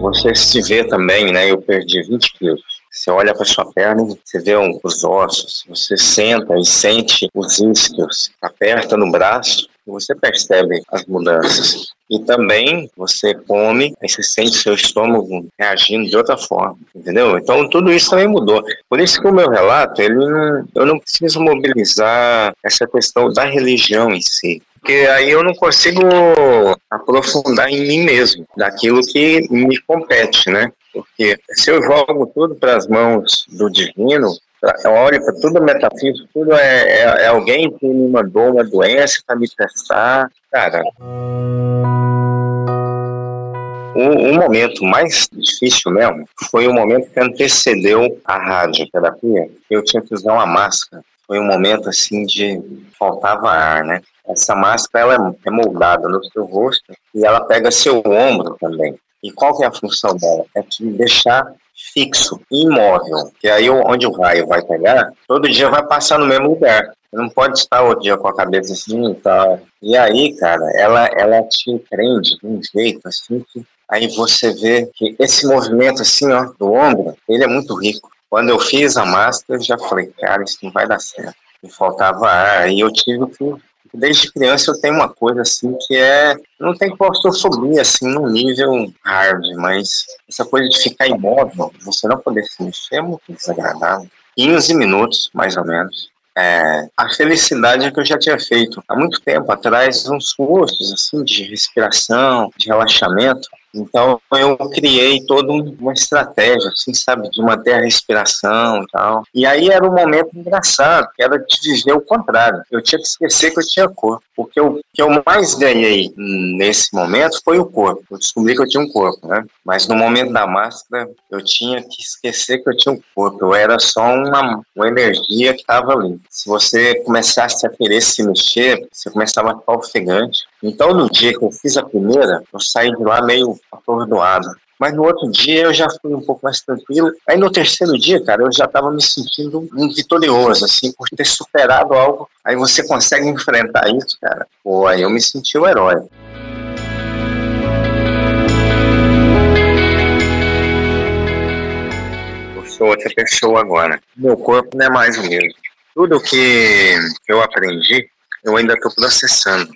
Você se vê também, né? Eu perdi 20 quilos. Você olha para sua perna, você vê um, os ossos, você senta e sente os isquios, aperta no braço e você percebe as mudanças. E também você come, aí você sente seu estômago reagindo de outra forma, entendeu? Então tudo isso também mudou. Por isso que o meu relato, ele eu não preciso mobilizar essa questão da religião em si porque aí eu não consigo aprofundar em mim mesmo, daquilo que me compete, né? Porque se eu jogo tudo para as mãos do divino, eu olho para tudo metafísico, tudo é, é, é, alguém que me mandou uma doença para me testar, cara. O, o, momento mais difícil mesmo foi o momento que antecedeu a radioterapia. Eu tinha que usar uma máscara. Foi um momento assim de faltava ar, né? Essa máscara ela é moldada no seu rosto e ela pega seu ombro também. E qual que é a função dela? É te deixar fixo, imóvel. Que aí onde o raio vai pegar, todo dia vai passar no mesmo lugar. Não pode estar outro dia com a cabeça assim e tal. E aí, cara, ela, ela te prende de um jeito assim que aí você vê que esse movimento assim, ó, do ombro, ele é muito rico. Quando eu fiz a máscara, eu já falei, cara, isso não vai dar certo. Me faltava ar, e eu tive que desde criança eu tenho uma coisa assim que é. Não tem claustrofobia assim num nível hard, mas essa coisa de ficar imóvel, você não poder se mexer é muito desagradável. 15 minutos, mais ou menos. É, a felicidade que eu já tinha feito há muito tempo atrás uns cursos assim de respiração, de relaxamento. Então eu criei toda uma estratégia, assim, sabe, de manter a respiração e tal. E aí era um momento engraçado, que era de viver o contrário. Eu tinha que esquecer que eu tinha corpo. Porque o que eu mais ganhei nesse momento foi o corpo. Eu descobri que eu tinha um corpo, né? Mas no momento da máscara, eu tinha que esquecer que eu tinha um corpo. Eu era só uma, uma energia que estava ali. Se você começasse a querer se mexer, você começava a ficar ofegante. Então, no dia que eu fiz a primeira, eu saí de lá meio atordoado. Mas no outro dia eu já fui um pouco mais tranquilo. Aí no terceiro dia, cara, eu já estava me sentindo um vitorioso, assim, por ter superado algo. Aí você consegue enfrentar isso, cara. Pô, aí eu me senti o herói. Eu sou outra pessoa agora. Meu corpo não é mais o mesmo. Tudo que eu aprendi, eu ainda estou processando.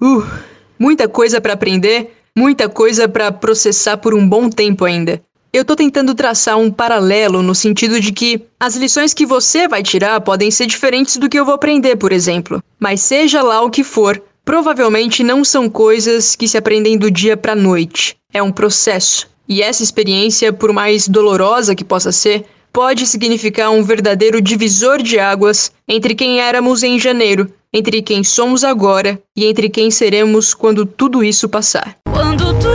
Uh, muita coisa para aprender Muita coisa para processar por um bom tempo ainda. Eu tô tentando traçar um paralelo no sentido de que as lições que você vai tirar podem ser diferentes do que eu vou aprender, por exemplo. Mas seja lá o que for, provavelmente não são coisas que se aprendem do dia para noite. É um processo. E essa experiência, por mais dolorosa que possa ser, pode significar um verdadeiro divisor de águas entre quem éramos em janeiro, entre quem somos agora e entre quem seremos quando tudo isso passar. Quando tudo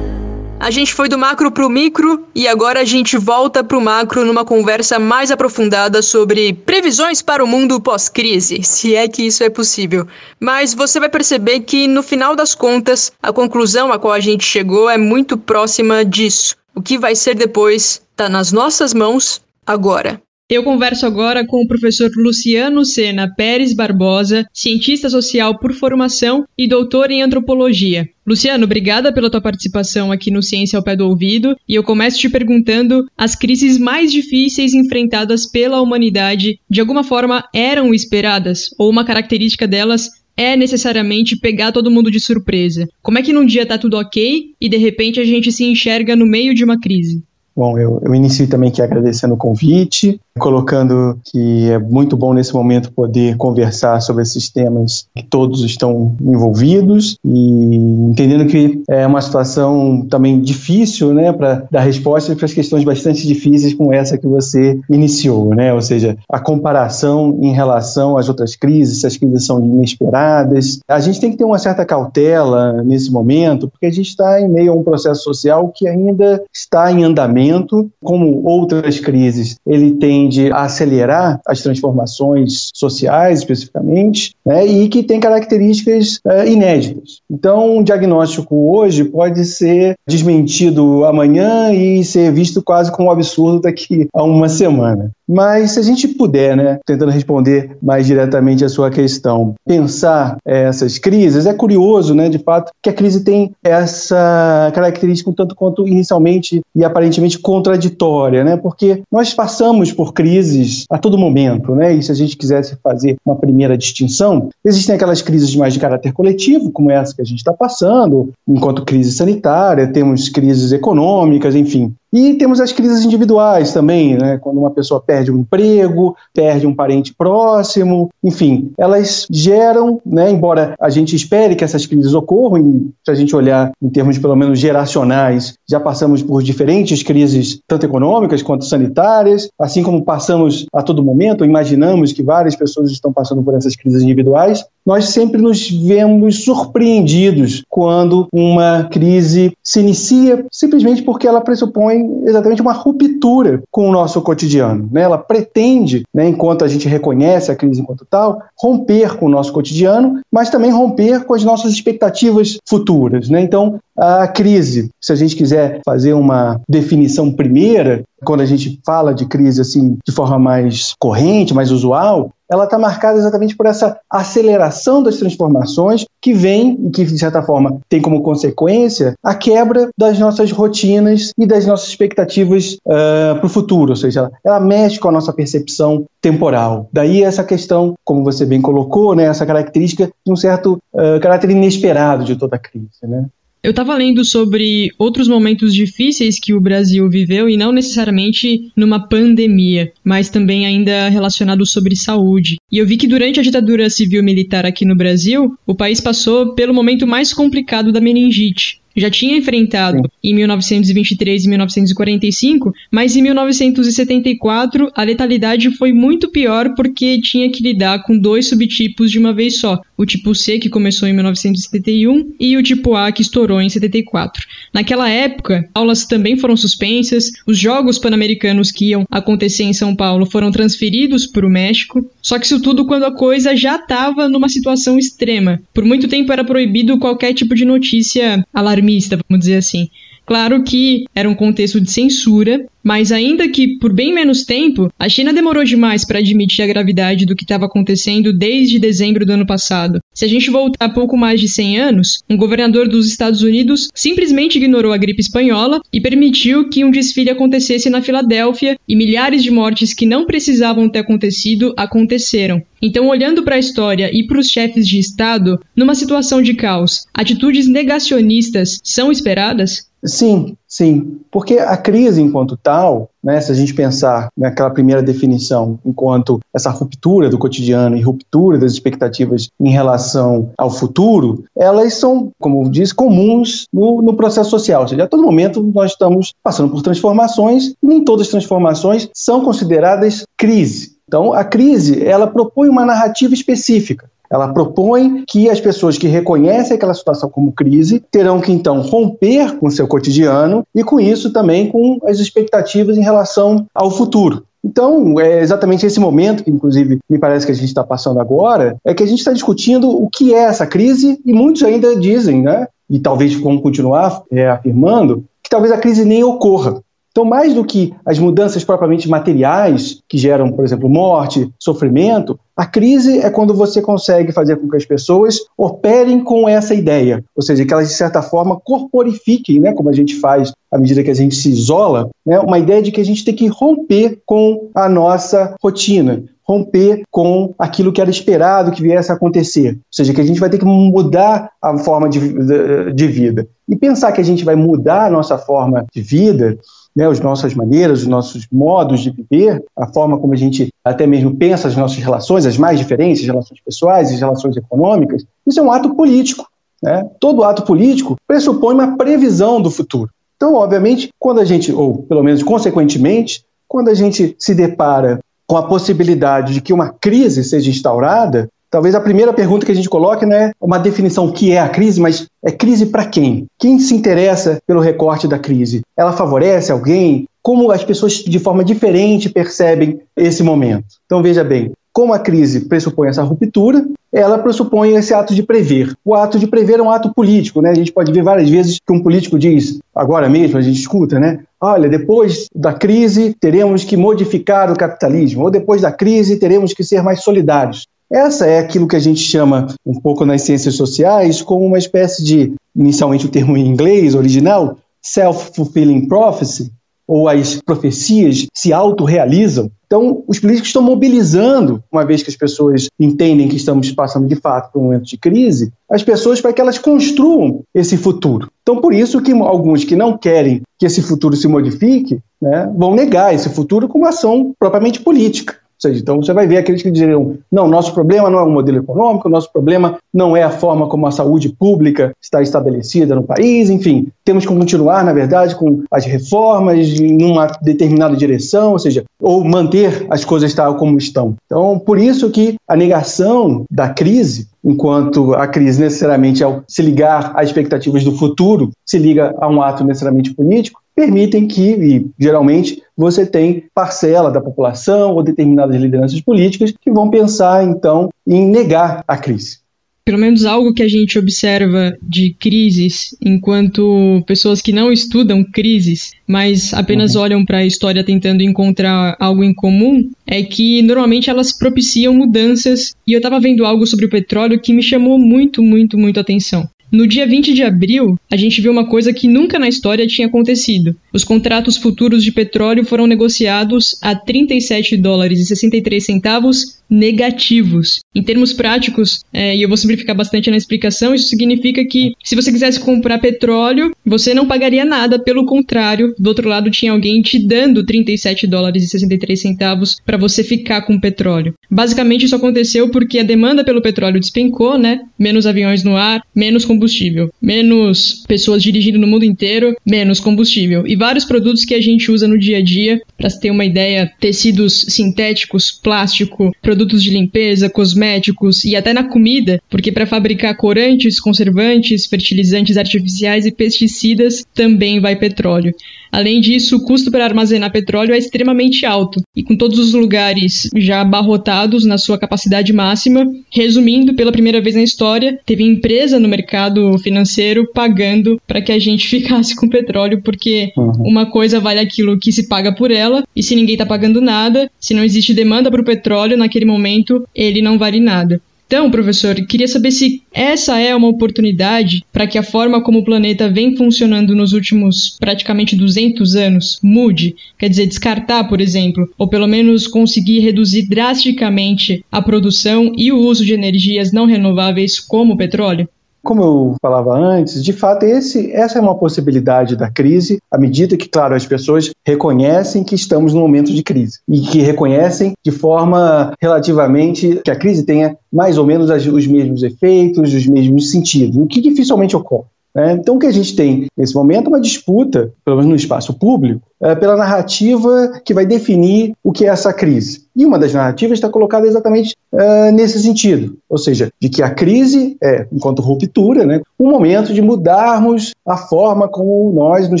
A gente foi do macro pro micro e agora a gente volta pro macro numa conversa mais aprofundada sobre previsões para o mundo pós-crise, se é que isso é possível. Mas você vai perceber que no final das contas, a conclusão a qual a gente chegou é muito próxima disso. O que vai ser depois está nas nossas mãos agora. Eu converso agora com o professor Luciano Sena Pérez Barbosa, cientista social por formação e doutor em antropologia. Luciano, obrigada pela tua participação aqui no Ciência ao Pé do Ouvido. E eu começo te perguntando: as crises mais difíceis enfrentadas pela humanidade, de alguma forma, eram esperadas? Ou uma característica delas é necessariamente pegar todo mundo de surpresa? Como é que num dia tá tudo ok e de repente a gente se enxerga no meio de uma crise? Bom, eu, eu inicio também aqui agradecendo o convite, colocando que é muito bom nesse momento poder conversar sobre esses temas que todos estão envolvidos e entendendo que é uma situação também difícil, né, para dar respostas para as questões bastante difíceis como essa que você iniciou, né, ou seja, a comparação em relação às outras crises, se as crises são inesperadas. A gente tem que ter uma certa cautela nesse momento, porque a gente está em meio a um processo social que ainda está em andamento como outras crises, ele tende a acelerar as transformações sociais, especificamente, né, e que tem características é, inéditas. Então, um diagnóstico hoje pode ser desmentido amanhã e ser visto quase como um absurdo daqui a uma semana. Mas se a gente puder, né, tentando responder mais diretamente a sua questão, pensar essas crises, é curioso, né, de fato, que a crise tem essa característica um tanto quanto inicialmente e aparentemente contraditória, né, porque nós passamos por crises a todo momento, né, e se a gente quisesse fazer uma primeira distinção, existem aquelas crises mais de caráter coletivo, como essa que a gente está passando, enquanto crise sanitária, temos crises econômicas, enfim, e temos as crises individuais também, né? quando uma pessoa perde um emprego, perde um parente próximo, enfim, elas geram, né, embora a gente espere que essas crises ocorram, e se a gente olhar em termos pelo menos geracionais, já passamos por diferentes crises, tanto econômicas quanto sanitárias, assim como passamos a todo momento, imaginamos que várias pessoas estão passando por essas crises individuais, nós sempre nos vemos surpreendidos quando uma crise se inicia simplesmente porque ela pressupõe exatamente uma ruptura com o nosso cotidiano. Né? Ela pretende, né, enquanto a gente reconhece a crise enquanto tal, romper com o nosso cotidiano, mas também romper com as nossas expectativas futuras. Né? Então, a crise, se a gente quiser fazer uma definição primeira, quando a gente fala de crise assim de forma mais corrente, mais usual, ela está marcada exatamente por essa aceleração das transformações que vem e que, de certa forma, tem como consequência a quebra das nossas rotinas e das nossas expectativas uh, para o futuro, ou seja, ela, ela, mexe com a nossa percepção temporal. Daí essa questão, como você bem colocou, né, essa característica de um certo uh, caráter inesperado de toda a crise. Né? Eu estava lendo sobre outros momentos difíceis que o Brasil viveu e não necessariamente numa pandemia, mas também ainda relacionado sobre saúde. E eu vi que durante a ditadura civil-militar aqui no Brasil, o país passou pelo momento mais complicado da meningite. Já tinha enfrentado em 1923 e 1945, mas em 1974 a letalidade foi muito pior porque tinha que lidar com dois subtipos de uma vez só: o tipo C, que começou em 1971, e o tipo A, que estourou em 74. Naquela época, aulas também foram suspensas, os Jogos Pan-Americanos que iam acontecer em São Paulo foram transferidos para o México, só que isso tudo quando a coisa já estava numa situação extrema. Por muito tempo era proibido qualquer tipo de notícia alarmista, vamos dizer assim. Claro que era um contexto de censura, mas ainda que por bem menos tempo, a China demorou demais para admitir a gravidade do que estava acontecendo desde dezembro do ano passado. Se a gente voltar pouco mais de 100 anos, um governador dos Estados Unidos simplesmente ignorou a gripe espanhola e permitiu que um desfile acontecesse na Filadélfia e milhares de mortes que não precisavam ter acontecido aconteceram. Então, olhando para a história e para os chefes de Estado, numa situação de caos, atitudes negacionistas são esperadas? Sim, sim. Porque a crise, enquanto tal, né, se a gente pensar naquela primeira definição, enquanto essa ruptura do cotidiano e ruptura das expectativas em relação ao futuro, elas são, como diz, comuns no, no processo social. Ou seja, a todo momento nós estamos passando por transformações, e nem todas as transformações são consideradas crise. Então, a crise, ela propõe uma narrativa específica. Ela propõe que as pessoas que reconhecem aquela situação como crise terão que então romper com o seu cotidiano e com isso também com as expectativas em relação ao futuro. Então, é exatamente esse momento que, inclusive, me parece que a gente está passando agora, é que a gente está discutindo o que é essa crise e muitos ainda dizem, né, e talvez vão continuar é, afirmando, que talvez a crise nem ocorra. Então, mais do que as mudanças propriamente materiais, que geram, por exemplo, morte, sofrimento, a crise é quando você consegue fazer com que as pessoas operem com essa ideia, ou seja, que elas, de certa forma, corporifiquem, né, como a gente faz à medida que a gente se isola, né, uma ideia de que a gente tem que romper com a nossa rotina, romper com aquilo que era esperado que viesse a acontecer. Ou seja, que a gente vai ter que mudar a forma de, de, de vida. E pensar que a gente vai mudar a nossa forma de vida né, as nossas maneiras, os nossos modos de viver, a forma como a gente até mesmo pensa as nossas relações, as mais diferentes, as relações pessoais, as relações econômicas, isso é um ato político. Né? Todo ato político pressupõe uma previsão do futuro. Então, obviamente, quando a gente, ou pelo menos consequentemente, quando a gente se depara com a possibilidade de que uma crise seja instaurada, Talvez a primeira pergunta que a gente coloque não é uma definição que é a crise, mas é crise para quem? Quem se interessa pelo recorte da crise? Ela favorece alguém? Como as pessoas de forma diferente percebem esse momento? Então veja bem, como a crise pressupõe essa ruptura, ela pressupõe esse ato de prever. O ato de prever é um ato político, né? A gente pode ver várias vezes que um político diz, agora mesmo a gente escuta, né? Olha, depois da crise teremos que modificar o capitalismo, ou depois da crise teremos que ser mais solidários. Essa é aquilo que a gente chama, um pouco nas ciências sociais, como uma espécie de, inicialmente o termo em inglês original, self-fulfilling prophecy, ou as profecias se autorrealizam. Então, os políticos estão mobilizando, uma vez que as pessoas entendem que estamos passando de fato por um momento de crise, as pessoas para que elas construam esse futuro. Então, por isso que alguns que não querem que esse futuro se modifique, né, vão negar esse futuro como ação propriamente política seja, então você vai ver aqueles que diriam: não, nosso problema não é o modelo econômico, nosso problema não é a forma como a saúde pública está estabelecida no país, enfim, temos que continuar, na verdade, com as reformas em uma determinada direção, ou seja, ou manter as coisas tal como estão. Então, por isso que a negação da crise enquanto a crise necessariamente ao se ligar às expectativas do futuro se liga a um ato necessariamente político, permitem que, e geralmente, você tem parcela da população ou determinadas lideranças políticas que vão pensar, então, em negar a crise. Pelo menos algo que a gente observa de crises, enquanto pessoas que não estudam crises, mas apenas uhum. olham para a história tentando encontrar algo em comum, é que normalmente elas propiciam mudanças. E eu estava vendo algo sobre o petróleo que me chamou muito, muito, muito atenção. No dia 20 de abril, a gente viu uma coisa que nunca na história tinha acontecido. Os contratos futuros de petróleo foram negociados a 37 dólares e 63 centavos negativos. Em termos práticos, é, e eu vou simplificar bastante na explicação, isso significa que se você quisesse comprar petróleo, você não pagaria nada, pelo contrário, do outro lado tinha alguém te dando 37 dólares e 63 centavos para você ficar com petróleo. Basicamente isso aconteceu porque a demanda pelo petróleo despencou, né? Menos aviões no ar, menos combustível, menos pessoas dirigindo no mundo inteiro, menos combustível e vários produtos que a gente usa no dia a dia, para ter uma ideia, tecidos sintéticos, plástico, produtos produtos de limpeza, cosméticos e até na comida, porque para fabricar corantes, conservantes, fertilizantes artificiais e pesticidas também vai petróleo. Além disso, o custo para armazenar petróleo é extremamente alto e com todos os lugares já abarrotados na sua capacidade máxima, resumindo, pela primeira vez na história, teve empresa no mercado financeiro pagando para que a gente ficasse com petróleo, porque uhum. uma coisa vale aquilo que se paga por ela, e se ninguém está pagando nada, se não existe demanda para o petróleo naquele momento, ele não vale nada. Então, professor, queria saber se essa é uma oportunidade para que a forma como o planeta vem funcionando nos últimos praticamente 200 anos mude, quer dizer, descartar, por exemplo, ou pelo menos conseguir reduzir drasticamente a produção e o uso de energias não renováveis como o petróleo? Como eu falava antes, de fato, esse, essa é uma possibilidade da crise, à medida que, claro, as pessoas reconhecem que estamos num momento de crise e que reconhecem de forma relativamente que a crise tenha mais ou menos os mesmos efeitos, os mesmos sentidos, o que dificilmente ocorre. Né? Então, o que a gente tem nesse momento é uma disputa, pelo menos no espaço público, é, pela narrativa que vai definir o que é essa crise. E uma das narrativas está colocada exatamente é, nesse sentido, ou seja, de que a crise é, enquanto ruptura, né, um momento de mudarmos a forma como nós nos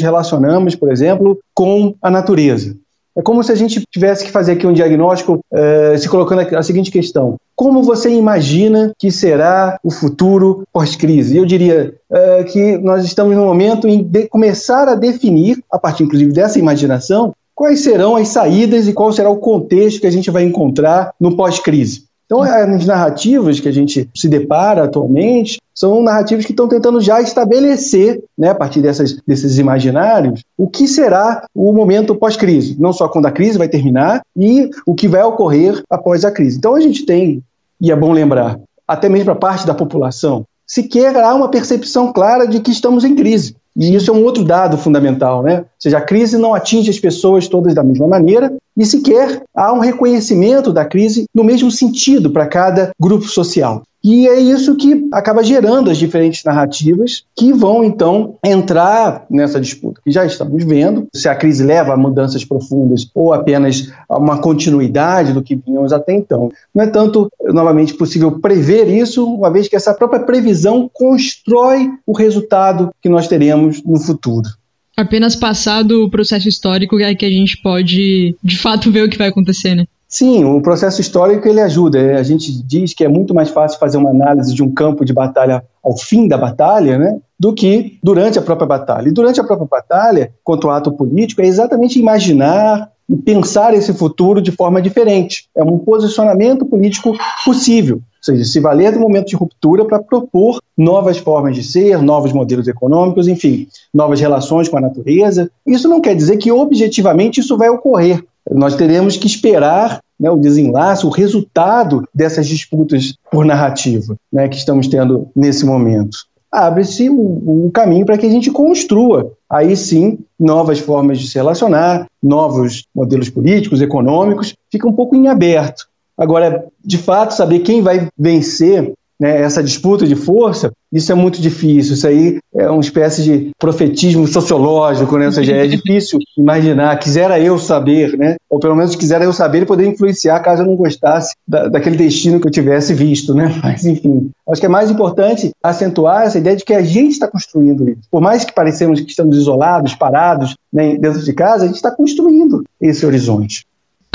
relacionamos, por exemplo, com a natureza. É como se a gente tivesse que fazer aqui um diagnóstico uh, se colocando a seguinte questão: como você imagina que será o futuro pós-crise? Eu diria uh, que nós estamos no momento em começar a definir, a partir inclusive dessa imaginação, quais serão as saídas e qual será o contexto que a gente vai encontrar no pós-crise. Então, as narrativas que a gente se depara atualmente são narrativas que estão tentando já estabelecer, né, a partir dessas, desses imaginários, o que será o momento pós-crise. Não só quando a crise vai terminar e o que vai ocorrer após a crise. Então, a gente tem, e é bom lembrar, até mesmo para parte da população, sequer há uma percepção clara de que estamos em crise. E isso é um outro dado fundamental, né? Ou seja, a crise não atinge as pessoas todas da mesma maneira e sequer há um reconhecimento da crise no mesmo sentido para cada grupo social. E é isso que acaba gerando as diferentes narrativas que vão então entrar nessa disputa. Que já estamos vendo se a crise leva a mudanças profundas ou apenas a uma continuidade do que vínhamos até então. Não é tanto, novamente, possível prever isso, uma vez que essa própria previsão constrói o resultado que nós teremos no futuro. Apenas passado o processo histórico é que a gente pode, de fato, ver o que vai acontecer, né? Sim, o processo histórico ele ajuda. É, a gente diz que é muito mais fácil fazer uma análise de um campo de batalha ao fim da batalha, né, do que durante a própria batalha. E durante a própria batalha, quanto ao ato político, é exatamente imaginar e pensar esse futuro de forma diferente. É um posicionamento político possível. Ou seja, se valer do momento de ruptura para propor novas formas de ser, novos modelos econômicos, enfim, novas relações com a natureza. Isso não quer dizer que objetivamente isso vai ocorrer. Nós teremos que esperar né, o desenlace, o resultado dessas disputas por narrativa né, que estamos tendo nesse momento. Abre-se o, o caminho para que a gente construa, aí sim, novas formas de se relacionar, novos modelos políticos, econômicos, fica um pouco em aberto. Agora, de fato, saber quem vai vencer né, essa disputa de força, isso é muito difícil. Isso aí é uma espécie de profetismo sociológico, né? Ou seja, é difícil imaginar. Quisera eu saber, né? Ou pelo menos quisera eu saber e poder influenciar caso eu não gostasse da, daquele destino que eu tivesse visto, né? Mas, enfim, acho que é mais importante acentuar essa ideia de que a gente está construindo isso. Por mais que parecemos que estamos isolados, parados né, dentro de casa, a gente está construindo esse horizonte.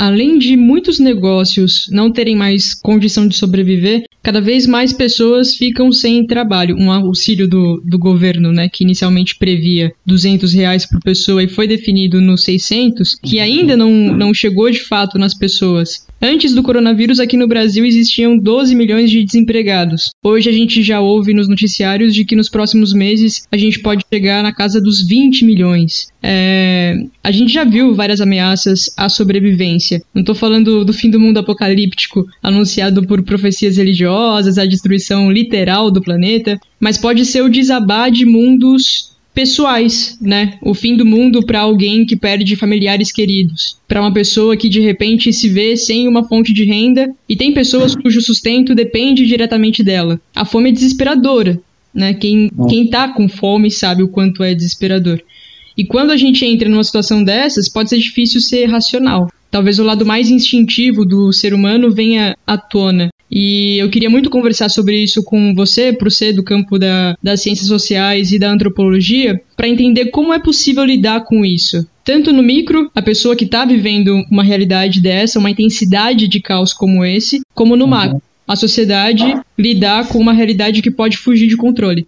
Além de muitos negócios não terem mais condição de sobreviver, cada vez mais pessoas ficam sem trabalho. Um auxílio do, do governo, né, que inicialmente previa 200 reais por pessoa e foi definido no 600, que ainda não, não chegou de fato nas pessoas. Antes do coronavírus, aqui no Brasil existiam 12 milhões de desempregados. Hoje a gente já ouve nos noticiários de que nos próximos meses a gente pode chegar na casa dos 20 milhões. É... A gente já viu várias ameaças à sobrevivência. Não estou falando do fim do mundo apocalíptico anunciado por profecias religiosas, a destruição literal do planeta, mas pode ser o desabar de mundos pessoais, né? O fim do mundo para alguém que perde familiares queridos, para uma pessoa que de repente se vê sem uma fonte de renda e tem pessoas cujo sustento depende diretamente dela. A fome é desesperadora, né? Quem quem tá com fome sabe o quanto é desesperador. E quando a gente entra numa situação dessas, pode ser difícil ser racional. Talvez o lado mais instintivo do ser humano venha à tona. E eu queria muito conversar sobre isso com você, por ser do campo da, das ciências sociais e da antropologia, para entender como é possível lidar com isso. Tanto no micro, a pessoa que está vivendo uma realidade dessa, uma intensidade de caos como esse, como no macro, a sociedade lidar com uma realidade que pode fugir de controle.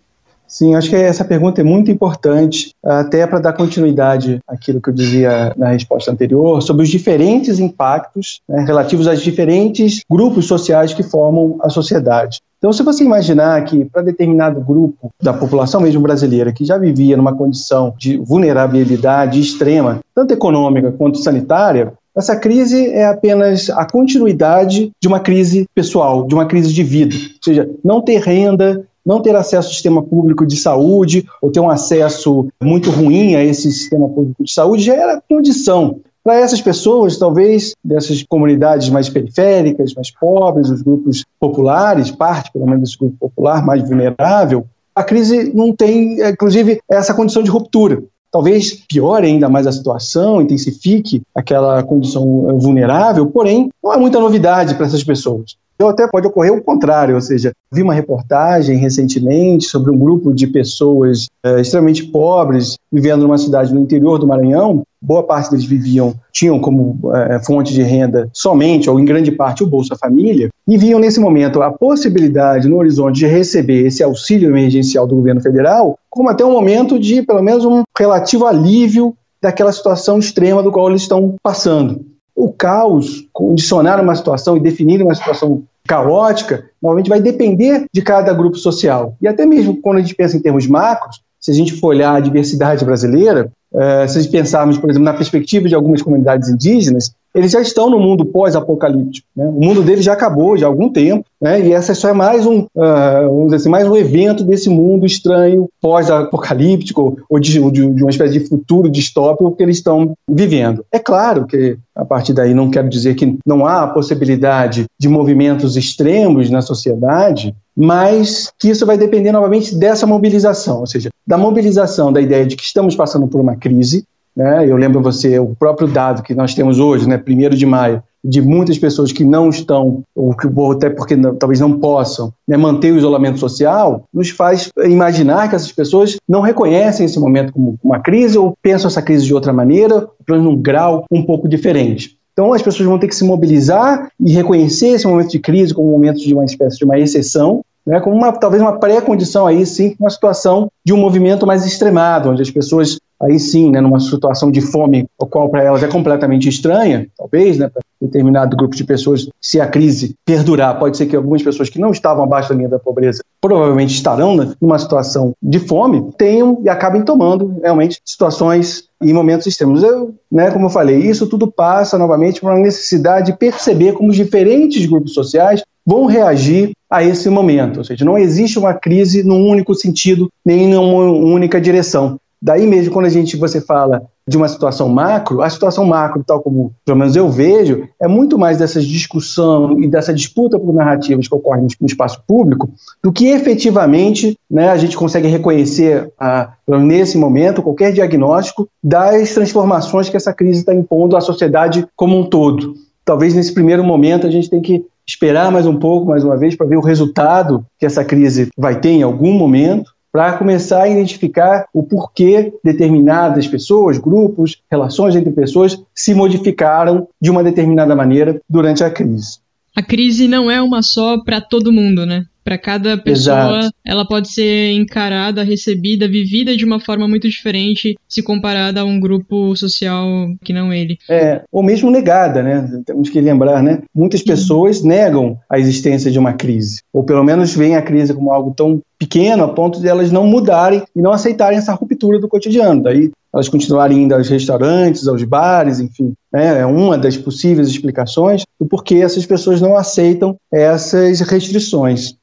Sim, acho que essa pergunta é muito importante, até para dar continuidade àquilo que eu dizia na resposta anterior, sobre os diferentes impactos né, relativos aos diferentes grupos sociais que formam a sociedade. Então, se você imaginar que para determinado grupo da população mesmo brasileira que já vivia numa condição de vulnerabilidade extrema, tanto econômica quanto sanitária, essa crise é apenas a continuidade de uma crise pessoal, de uma crise de vida. Ou seja, não ter renda, não ter acesso ao sistema público de saúde ou ter um acesso muito ruim a esse sistema público de saúde já era condição. Para essas pessoas, talvez dessas comunidades mais periféricas, mais pobres, os grupos populares, parte pelo menos desse grupo popular mais vulnerável, a crise não tem, inclusive, essa condição de ruptura. Talvez piore ainda mais a situação, intensifique aquela condição vulnerável, porém, não há muita novidade para essas pessoas. Então, até pode ocorrer o contrário, ou seja, vi uma reportagem recentemente sobre um grupo de pessoas é, extremamente pobres vivendo numa cidade no interior do Maranhão. Boa parte deles viviam, tinham como é, fonte de renda somente, ou em grande parte, o Bolsa Família, e viam nesse momento a possibilidade no horizonte de receber esse auxílio emergencial do governo federal, como até um momento de, pelo menos, um relativo alívio daquela situação extrema do qual eles estão passando. O caos, condicionar uma situação e definir uma situação caótica, normalmente vai depender de cada grupo social. E até mesmo quando a gente pensa em termos macros, se a gente for olhar a diversidade brasileira, uh, se pensarmos, por exemplo, na perspectiva de algumas comunidades indígenas, eles já estão no mundo pós-apocalíptico. Né? O mundo deles já acabou já há algum tempo, né? e essa só é mais um, uh, assim, mais um evento desse mundo estranho pós-apocalíptico ou de, de, de, uma espécie de futuro distópico que eles estão vivendo. É claro que a partir daí não quero dizer que não há possibilidade de movimentos extremos na sociedade, mas que isso vai depender novamente dessa mobilização, ou seja, da mobilização da ideia de que estamos passando por uma crise, né? Eu lembro você, o próprio dado que nós temos hoje, né, 1 de maio, de muitas pessoas que não estão, ou que, até porque não, talvez não possam, né, manter o isolamento social, nos faz imaginar que essas pessoas não reconhecem esse momento como uma crise ou pensam essa crise de outra maneira, pelo menos num grau um pouco diferente. Então as pessoas vão ter que se mobilizar e reconhecer esse momento de crise como um momento de uma espécie de uma exceção, né, como uma, talvez uma pré-condição aí sim, uma situação de um movimento mais extremado, onde as pessoas aí sim, né, numa situação de fome, o qual para elas é completamente estranha, talvez, né, para determinado grupo de pessoas, se a crise perdurar, pode ser que algumas pessoas que não estavam abaixo da linha da pobreza provavelmente estarão né, numa situação de fome, tenham e acabem tomando realmente situações em momentos extremos. Eu, né, como eu falei, isso tudo passa novamente por uma necessidade de perceber como os diferentes grupos sociais vão reagir a esse momento. Ou seja, não existe uma crise num único sentido, nem numa única direção. Daí mesmo, quando a gente você fala de uma situação macro, a situação macro, tal como pelo menos eu vejo, é muito mais dessa discussão e dessa disputa por narrativas que ocorrem no espaço público, do que efetivamente né, a gente consegue reconhecer, a, nesse momento, qualquer diagnóstico das transformações que essa crise está impondo à sociedade como um todo. Talvez nesse primeiro momento a gente tem que esperar mais um pouco, mais uma vez, para ver o resultado que essa crise vai ter em algum momento, para começar a identificar o porquê determinadas pessoas, grupos, relações entre pessoas se modificaram de uma determinada maneira durante a crise. A crise não é uma só para todo mundo, né? Para cada pessoa, Exato. ela pode ser encarada, recebida, vivida de uma forma muito diferente se comparada a um grupo social que não ele. É, ou mesmo negada, né? Temos que lembrar, né? Muitas pessoas negam a existência de uma crise, ou pelo menos veem a crise como algo tão pequeno a ponto de elas não mudarem e não aceitarem essa ruptura do cotidiano. Daí elas continuarem indo aos restaurantes, aos bares, enfim. Né? É uma das possíveis explicações do porquê essas pessoas não aceitam essas restrições.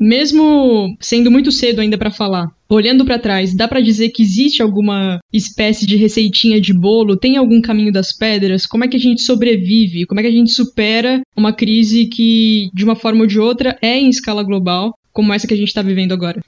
Mesmo sendo muito cedo ainda para falar, olhando para trás, dá para dizer que existe alguma espécie de receitinha de bolo? Tem algum caminho das pedras? Como é que a gente sobrevive? Como é que a gente supera uma crise que, de uma forma ou de outra, é em escala global, como essa que a gente está vivendo agora?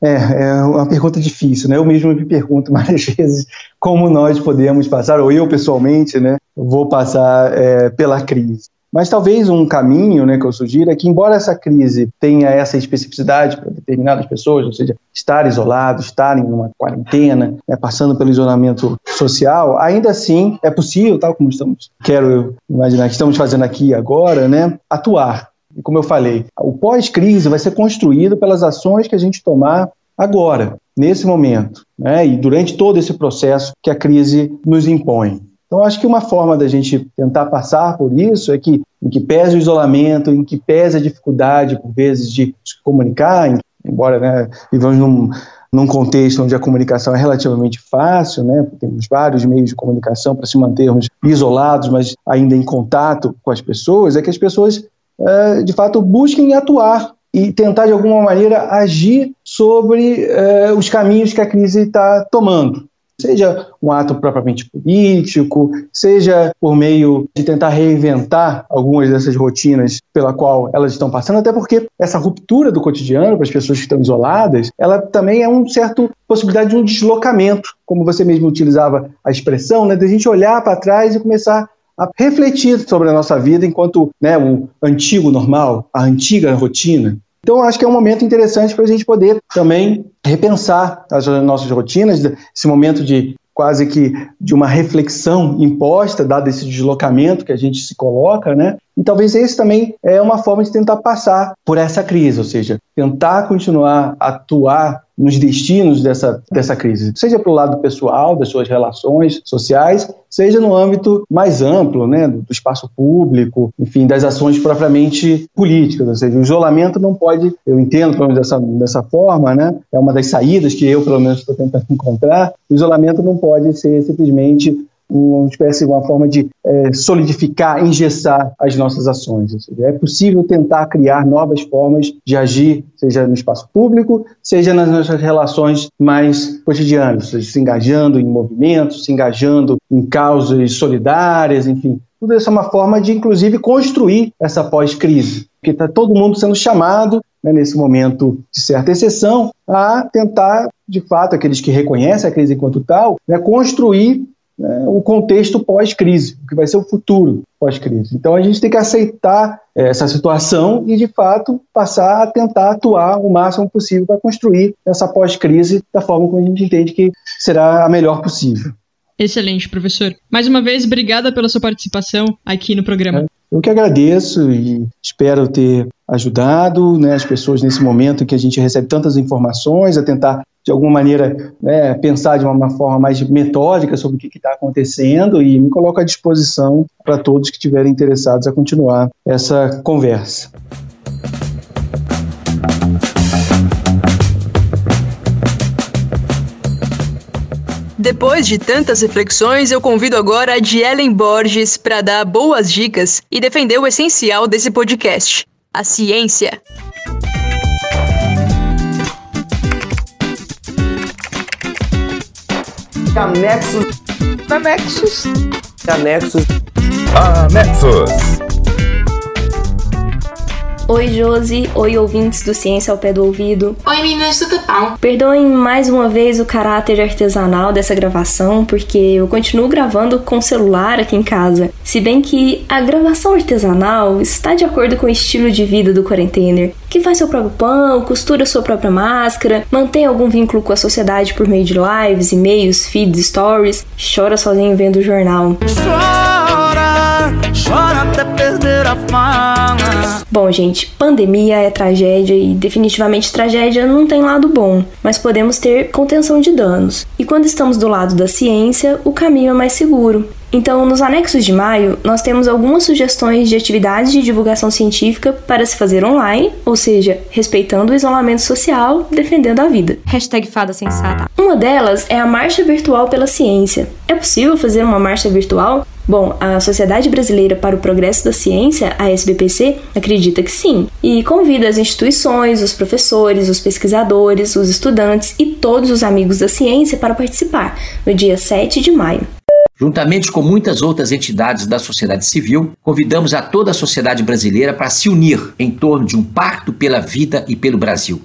É, é uma pergunta difícil, né? Eu mesmo me pergunto várias vezes como nós podemos passar, ou eu pessoalmente, né, vou passar é, pela crise. Mas talvez um caminho né, que eu sugiro é que, embora essa crise tenha essa especificidade para determinadas pessoas, ou seja, estar isolado, estar em uma quarentena, né, passando pelo isolamento social, ainda assim é possível, tal como estamos, quero imaginar que estamos fazendo aqui agora, né, atuar. E como eu falei, o pós-crise vai ser construído pelas ações que a gente tomar agora, nesse momento, né, e durante todo esse processo que a crise nos impõe. Então, acho que uma forma da gente tentar passar por isso é que, em que pese o isolamento, em que pese a dificuldade, por vezes, de se comunicar, embora né, vivamos num, num contexto onde a comunicação é relativamente fácil, né, temos vários meios de comunicação para se mantermos isolados, mas ainda em contato com as pessoas, é que as pessoas, é, de fato, busquem atuar e tentar, de alguma maneira, agir sobre é, os caminhos que a crise está tomando. Seja um ato propriamente político, seja por meio de tentar reinventar algumas dessas rotinas pela qual elas estão passando, até porque essa ruptura do cotidiano para as pessoas que estão isoladas, ela também é uma certa possibilidade de um deslocamento, como você mesmo utilizava a expressão, né, de a gente olhar para trás e começar a refletir sobre a nossa vida enquanto né, o antigo normal, a antiga rotina. Então, acho que é um momento interessante para a gente poder também repensar as nossas rotinas, esse momento de quase que de uma reflexão imposta, dado esse deslocamento que a gente se coloca, né? E talvez esse também é uma forma de tentar passar por essa crise, ou seja, tentar continuar a atuar nos destinos dessa, dessa crise, seja para o lado pessoal, das suas relações sociais, seja no âmbito mais amplo, né, do espaço público, enfim, das ações propriamente políticas, ou seja, o isolamento não pode, eu entendo pelo menos dessa, dessa forma, né, é uma das saídas que eu pelo menos estou tentando encontrar, o isolamento não pode ser simplesmente uma espécie, uma forma de é, solidificar, engessar as nossas ações. Seja, é possível tentar criar novas formas de agir, seja no espaço público, seja nas nossas relações mais cotidianas, seja se engajando em movimentos, se engajando em causas solidárias, enfim. Tudo isso é uma forma de, inclusive, construir essa pós-crise, porque está todo mundo sendo chamado né, nesse momento de certa exceção, a tentar, de fato, aqueles que reconhecem a crise enquanto tal, né, construir né, o contexto pós-crise, o que vai ser o futuro pós-crise. Então a gente tem que aceitar é, essa situação e, de fato, passar a tentar atuar o máximo possível para construir essa pós-crise da forma como a gente entende que será a melhor possível. Excelente, professor. Mais uma vez, obrigada pela sua participação aqui no programa. Eu que agradeço e espero ter ajudado né, as pessoas nesse momento que a gente recebe tantas informações, a tentar de alguma maneira, né, pensar de uma forma mais metódica sobre o que está acontecendo e me coloco à disposição para todos que estiverem interessados a continuar essa conversa. Depois de tantas reflexões, eu convido agora a Dielen Borges para dar boas dicas e defender o essencial desse podcast: a ciência. Anexos. Anexos. Anexos. Anexos. Oi, Josi. Oi, ouvintes do Ciência ao Pé do Ouvido. Oi, meninas, tudo bom? Perdoem mais uma vez o caráter artesanal dessa gravação, porque eu continuo gravando com celular aqui em casa. Se bem que a gravação artesanal está de acordo com o estilo de vida do quarentener, que faz seu próprio pão, costura sua própria máscara, mantém algum vínculo com a sociedade por meio de lives, e-mails, feeds, stories, chora sozinho vendo o jornal. Chora, chora até. Bom, gente, pandemia é tragédia e definitivamente tragédia não tem lado bom, mas podemos ter contenção de danos. E quando estamos do lado da ciência, o caminho é mais seguro. Então, nos anexos de maio, nós temos algumas sugestões de atividades de divulgação científica para se fazer online, ou seja, respeitando o isolamento social, defendendo a vida. Hashtag fada sensata. Uma delas é a Marcha Virtual pela Ciência. É possível fazer uma marcha virtual? Bom, a Sociedade Brasileira para o Progresso da Ciência, a SBPC, acredita que sim, e convida as instituições, os professores, os pesquisadores, os estudantes e todos os amigos da ciência para participar, no dia 7 de maio. Juntamente com muitas outras entidades da sociedade civil, convidamos a toda a sociedade brasileira para se unir em torno de um pacto pela vida e pelo Brasil.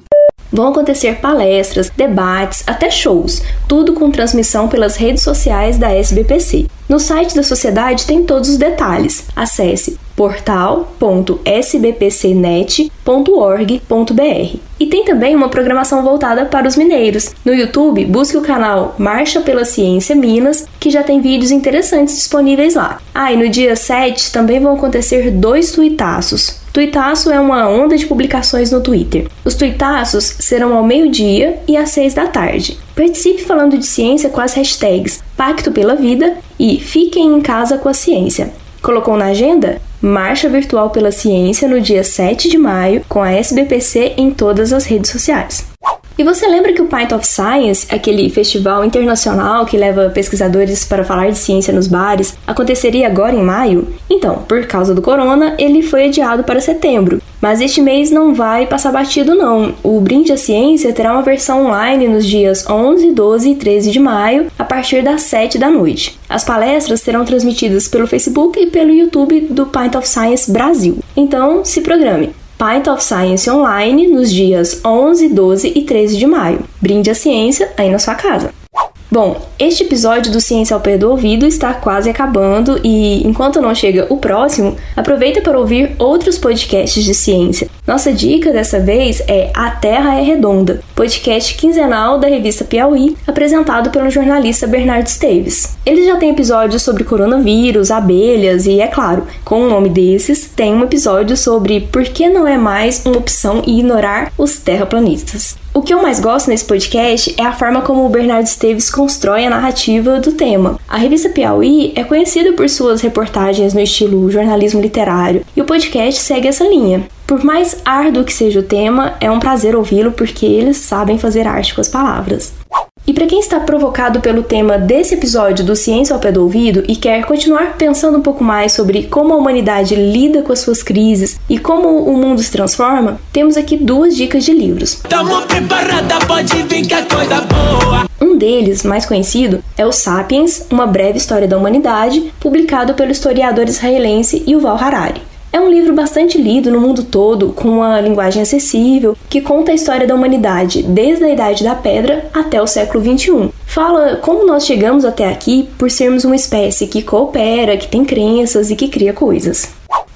Vão acontecer palestras, debates, até shows, tudo com transmissão pelas redes sociais da SBPC. No site da sociedade tem todos os detalhes. Acesse portal.sbpcnet.org.br. E tem também uma programação voltada para os mineiros. No YouTube, busque o canal Marcha pela Ciência Minas, que já tem vídeos interessantes disponíveis lá. Ah, e no dia 7 também vão acontecer dois tuitaços. Tuitaço é uma onda de publicações no Twitter. Os tuitaços serão ao meio-dia e às seis da tarde. Participe falando de ciência com as hashtags Pacto pela Vida e Fiquem em Casa com a Ciência. Colocou na agenda? Marcha Virtual pela Ciência no dia 7 de maio com a SBPC em todas as redes sociais. E você lembra que o Pint of Science, aquele festival internacional que leva pesquisadores para falar de ciência nos bares, aconteceria agora em maio? Então, por causa do corona, ele foi adiado para setembro. Mas este mês não vai passar batido não. O Brinde à Ciência terá uma versão online nos dias 11, 12 e 13 de maio, a partir das 7 da noite. As palestras serão transmitidas pelo Facebook e pelo YouTube do Pint of Science Brasil. Então, se programe. Pint of Science Online nos dias 11, 12 e 13 de maio. Brinde a ciência aí na sua casa. Bom, este episódio do Ciência ao Pé do Ouvido está quase acabando e, enquanto não chega o próximo, aproveita para ouvir outros podcasts de ciência. Nossa dica dessa vez é A Terra é Redonda, podcast quinzenal da revista Piauí, apresentado pelo jornalista Bernardo Esteves. Ele já tem episódios sobre coronavírus, abelhas e, é claro, com o nome desses, tem um episódio sobre por que não é mais uma opção ignorar os terraplanistas. O que eu mais gosto nesse podcast é a forma como o Bernardo Esteves constrói a narrativa do tema. A revista Piauí é conhecida por suas reportagens no estilo jornalismo literário, e o podcast segue essa linha. Por mais árduo que seja o tema, é um prazer ouvi-lo porque eles sabem fazer arte com as palavras. E para quem está provocado pelo tema desse episódio do Ciência ao Pé do Ouvido e quer continuar pensando um pouco mais sobre como a humanidade lida com as suas crises e como o mundo se transforma, temos aqui duas dicas de livros. Tamo preparada, pode vir que a coisa boa. Um deles, mais conhecido, é o Sapiens, Uma Breve História da Humanidade, publicado pelo historiador israelense Yuval Harari. É um livro bastante lido no mundo todo, com uma linguagem acessível, que conta a história da humanidade desde a Idade da Pedra até o século XXI. Fala como nós chegamos até aqui por sermos uma espécie que coopera, que tem crenças e que cria coisas.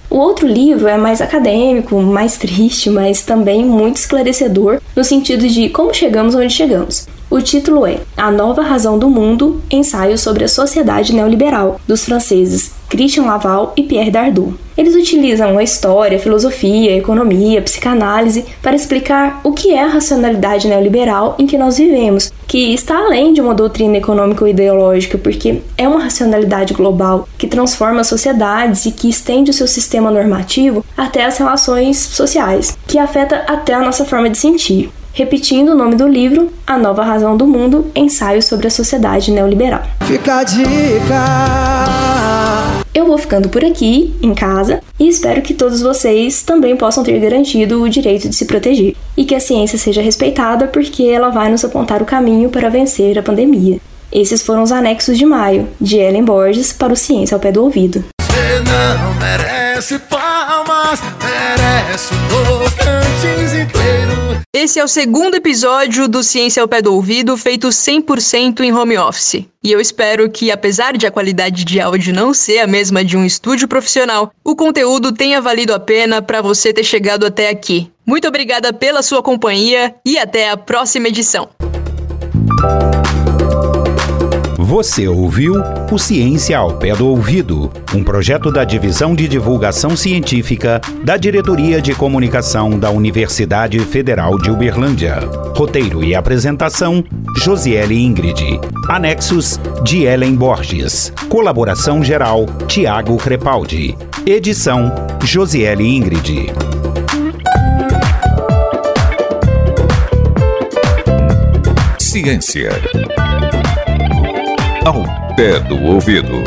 O outro livro é mais acadêmico, mais triste, mas também muito esclarecedor no sentido de como chegamos onde chegamos. O título é A Nova Razão do Mundo Ensaio sobre a Sociedade Neoliberal, dos franceses Christian Laval e Pierre Dardot. Eles utilizam a história, filosofia, economia, psicanálise para explicar o que é a racionalidade neoliberal em que nós vivemos, que está além de uma doutrina econômica ou ideológica, porque é uma racionalidade global que transforma as sociedades e que estende o seu sistema normativo até as relações sociais, que afeta até a nossa forma de sentir repetindo o nome do livro, A Nova Razão do Mundo, Ensaio sobre a Sociedade Neoliberal. Fica a dica! Eu vou ficando por aqui, em casa, e espero que todos vocês também possam ter garantido o direito de se proteger. E que a ciência seja respeitada porque ela vai nos apontar o caminho para vencer a pandemia. Esses foram os anexos de maio, de Ellen Borges para o Ciência ao Pé do Ouvido. Você não merece palmas, merece inteiro. Esse é o segundo episódio do Ciência ao Pé do Ouvido, feito 100% em home office. E eu espero que, apesar de a qualidade de áudio não ser a mesma de um estúdio profissional, o conteúdo tenha valido a pena para você ter chegado até aqui. Muito obrigada pela sua companhia e até a próxima edição. Você ouviu o Ciência ao Pé do Ouvido, um projeto da Divisão de Divulgação Científica da Diretoria de Comunicação da Universidade Federal de Uberlândia. Roteiro e apresentação: Josiele Ingrid. Anexos de Ellen Borges. Colaboração geral: Tiago Crepaldi. Edição: Josiele Ingrid. Ciência. Pé do ouvido.